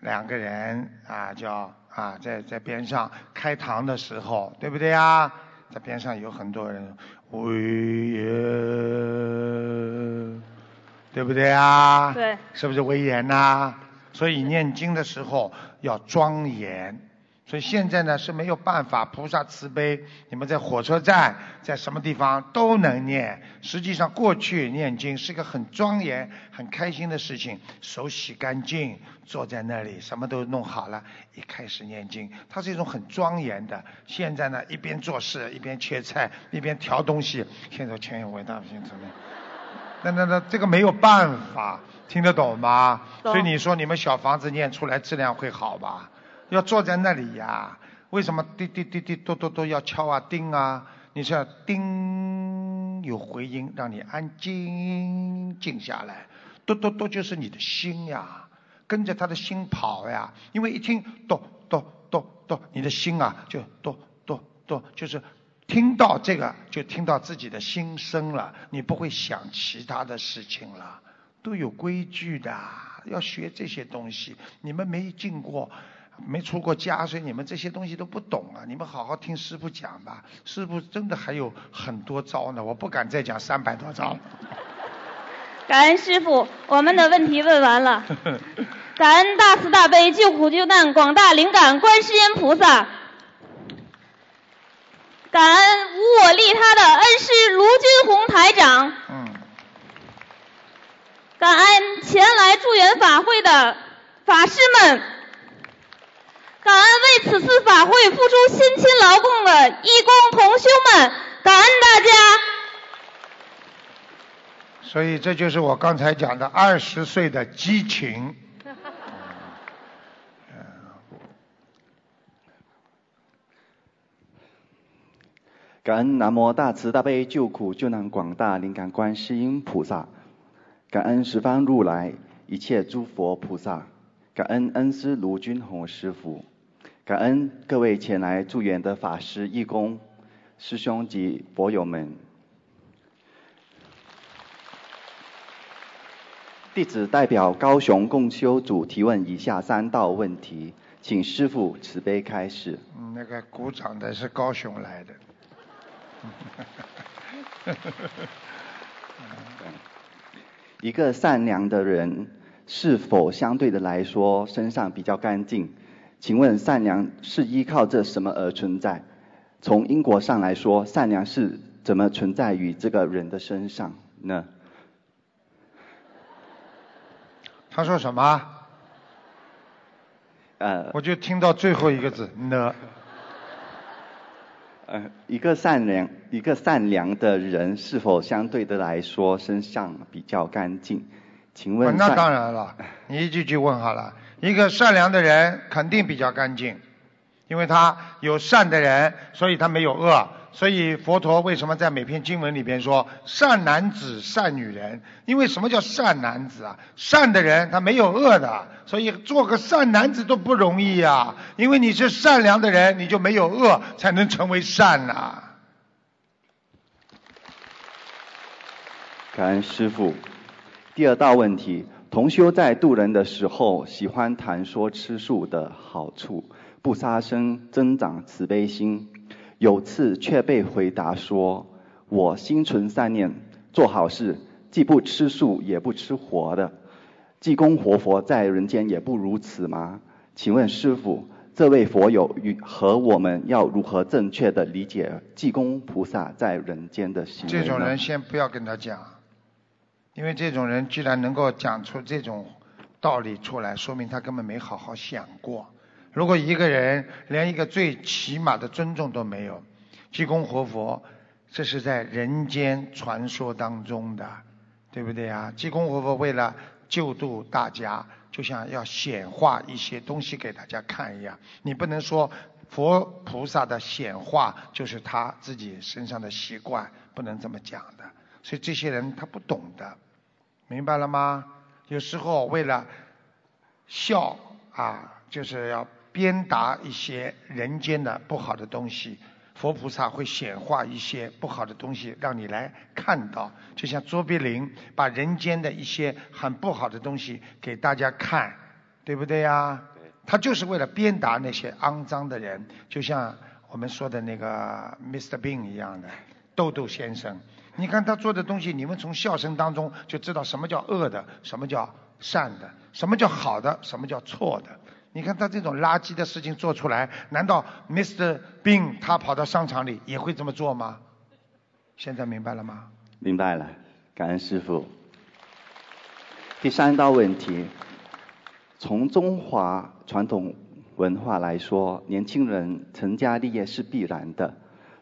A: 两个人啊叫啊在在边上开堂的时候，对不对啊？在边上有很多人，威严，对不对啊？
P: 对。
A: 是不是威严呐？所以念经的时候要庄严。所以现在呢是没有办法，菩萨慈悲，你们在火车站，在什么地方都能念。实际上过去念经是个很庄严、很开心的事情，手洗干净，坐在那里，什么都弄好了，一开始念经，它是一种很庄严的。现在呢，一边做事，一边切菜，一边调东西。现在千伟大心怎么那那那这个没有办法，听得懂吗？所以你说你们小房子念出来质量会好吧？要坐在那里呀？为什么滴滴滴滴，嘟嘟嘟要敲啊叮啊？你是要叮有回音，让你安静静下来。嘟嘟嘟就是你的心呀，跟着他的心跑呀。因为一听嘟嘟嘟嘟，你的心啊就嘟嘟嘟，就是听到这个就听到自己的心声了，你不会想其他的事情了。都有规矩的，要学这些东西。你们没进过。没出过家，所以你们这些东西都不懂啊！你们好好听师傅讲吧，师傅真的还有很多招呢，我不敢再讲三百多招。
P: 感恩师傅，我们的问题问完了。感恩大慈大悲救苦救难广大灵感观世音菩萨，感恩无我利他的恩师卢军红台长。
A: 嗯。
P: 感恩前来助缘法会的法师们。感恩为此次法会付出辛勤劳动的义工同修们，感恩大家。
A: 所以这就是我刚才讲的二十岁的激情。
Q: 感恩南无大慈大悲救苦救难广大灵感观世音菩萨，感恩十方如来一切诸佛菩萨，感恩恩师卢军宏师傅。感恩各位前来助缘的法师、义工、师兄及佛友们。弟子代表高雄共修组提问以下三道问题，请师父慈悲开始。
A: 嗯，那个鼓掌的是高雄来的。
Q: 一个善良的人是否相对的来说身上比较干净？请问善良是依靠着什么而存在？从因果上来说，善良是怎么存在于这个人的身上呢？
A: 他说什么？
Q: 呃，
A: 我就听到最后一个字呢。
Q: 呃，一个善良一个善良的人是否相对的来说身上比较干净？请问？
A: 那当然了，你一句句问好了。一个善良的人肯定比较干净，因为他有善的人，所以他没有恶。所以佛陀为什么在每篇经文里边说善男子、善女人？因为什么叫善男子啊？善的人他没有恶的，所以做个善男子都不容易啊。因为你是善良的人，你就没有恶，才能成为善呐。
Q: 感恩师父。第二道问题：同修在度人的时候，喜欢谈说吃素的好处，不杀生，增长慈悲心。有次却被回答说：“我心存善念，做好事，既不吃素，也不吃活的。济公活佛在人间也不如此吗？请问师傅，这位佛友与和我们要如何正确的理解济公菩萨在人间的行为
A: 这种人先不要跟他讲，因为这种人居然能够讲出这种道理出来，说明他根本没好好想过。如果一个人连一个最起码的尊重都没有，济公活佛，这是在人间传说当中的，对不对啊？济公活佛为了救度大家，就像要显化一些东西给大家看一样。你不能说佛菩萨的显化就是他自己身上的习惯，不能这么讲的。所以这些人他不懂的，明白了吗？有时候为了笑啊，就是要。鞭打一些人间的不好的东西，佛菩萨会显化一些不好的东西让你来看到，就像卓别林把人间的一些很不好的东西给大家看，对不对呀？他就是为了鞭打那些肮脏的人，就像我们说的那个 Mr. Bean 一样的豆豆先生。你看他做的东西，你们从笑声当中就知道什么叫恶的，什么叫善的，什么叫好的，什么叫错的。你看他这种垃圾的事情做出来，难道 Mr. Bean 他跑到商场里也会这么做吗？现在明白了吗？
Q: 明白了，感恩师傅。第三道问题，从中华传统文化来说，年轻人成家立业是必然的。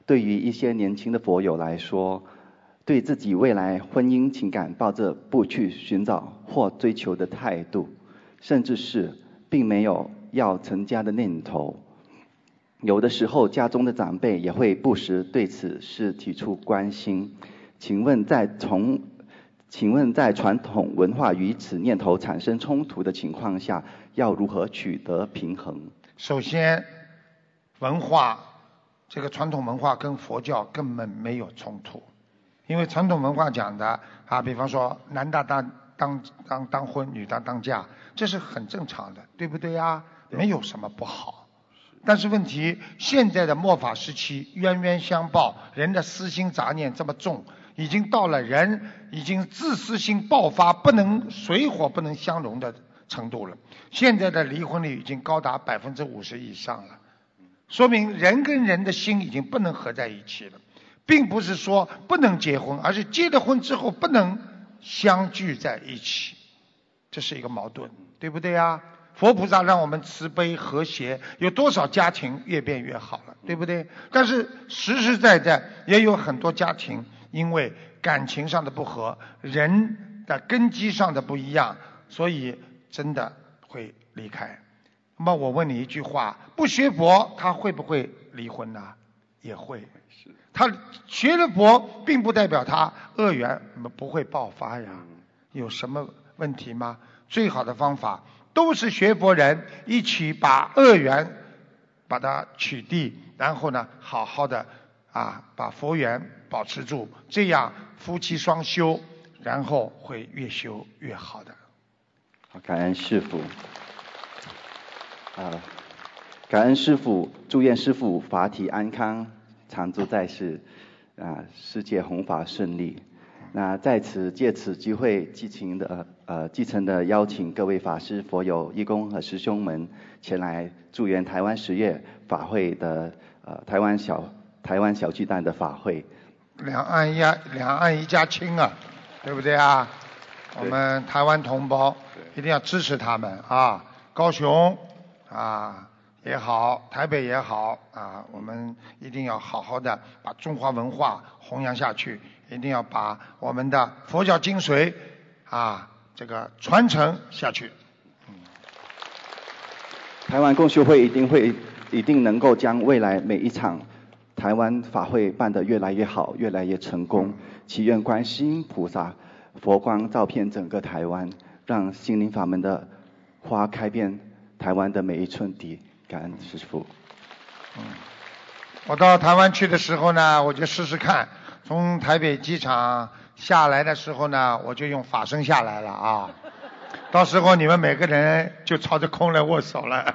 Q: 对于一些年轻的佛友来说，对自己未来婚姻情感抱着不去寻找或追求的态度，甚至是。并没有要成家的念头，有的时候家中的长辈也会不时对此事提出关心。请问在从，请问在传统文化与此念头产生冲突的情况下，要如何取得平衡？
A: 首先，文化这个传统文化跟佛教根本没有冲突，因为传统文化讲的啊，比方说男大当当当当婚，女大当嫁。这是很正常的，对不对呀？没有什么不好。但是问题，现在的末法时期，冤冤相报，人的私心杂念这么重，已经到了人已经自私心爆发，不能水火不能相容的程度了。现在的离婚率已经高达百分之五十以上了，说明人跟人的心已经不能合在一起了，并不是说不能结婚，而是结了婚之后不能相聚在一起。这是一个矛盾，对不对呀？佛菩萨让我们慈悲和谐，有多少家庭越变越好了，对不对？但是实实在在也有很多家庭因为感情上的不和，人的根基上的不一样，所以真的会离开。那么我问你一句话：不学佛，他会不会离婚呢？也会。他学了佛，并不代表他恶缘不会爆发呀。有什么？问题吗？最好的方法都是学佛人一起把恶缘把它取缔，然后呢，好好的啊，把佛缘保持住，这样夫妻双修，然后会越修越好的。
Q: 好，感恩师傅。啊，感恩师傅，祝愿师傅法体安康，常驻在世，啊，世界弘法顺利。那在此借此机会，激情的呃，继承的邀请各位法师、佛友、义工和师兄们前来祝愿台湾十月法会的呃台湾小台湾小巨蛋的法会。
A: 两岸一两岸一家亲啊，对不对啊？我们台湾同胞一定要支持他们啊！高雄啊也好，台北也好啊，我们一定要好好的把中华文化弘扬下去，一定要把我们的佛教精髓啊这个传承下去。
Q: 台湾共修会一定会一定能够将未来每一场台湾法会办得越来越好，越来越成功。祈愿观世音菩萨佛光照遍整个台湾，让心灵法门的花开遍台湾的每一寸地。感恩师傅。
A: 嗯，我到台湾去的时候呢，我就试试看，从台北机场下来的时候呢，我就用法身下来了啊。到时候你们每个人就朝着空来握手了。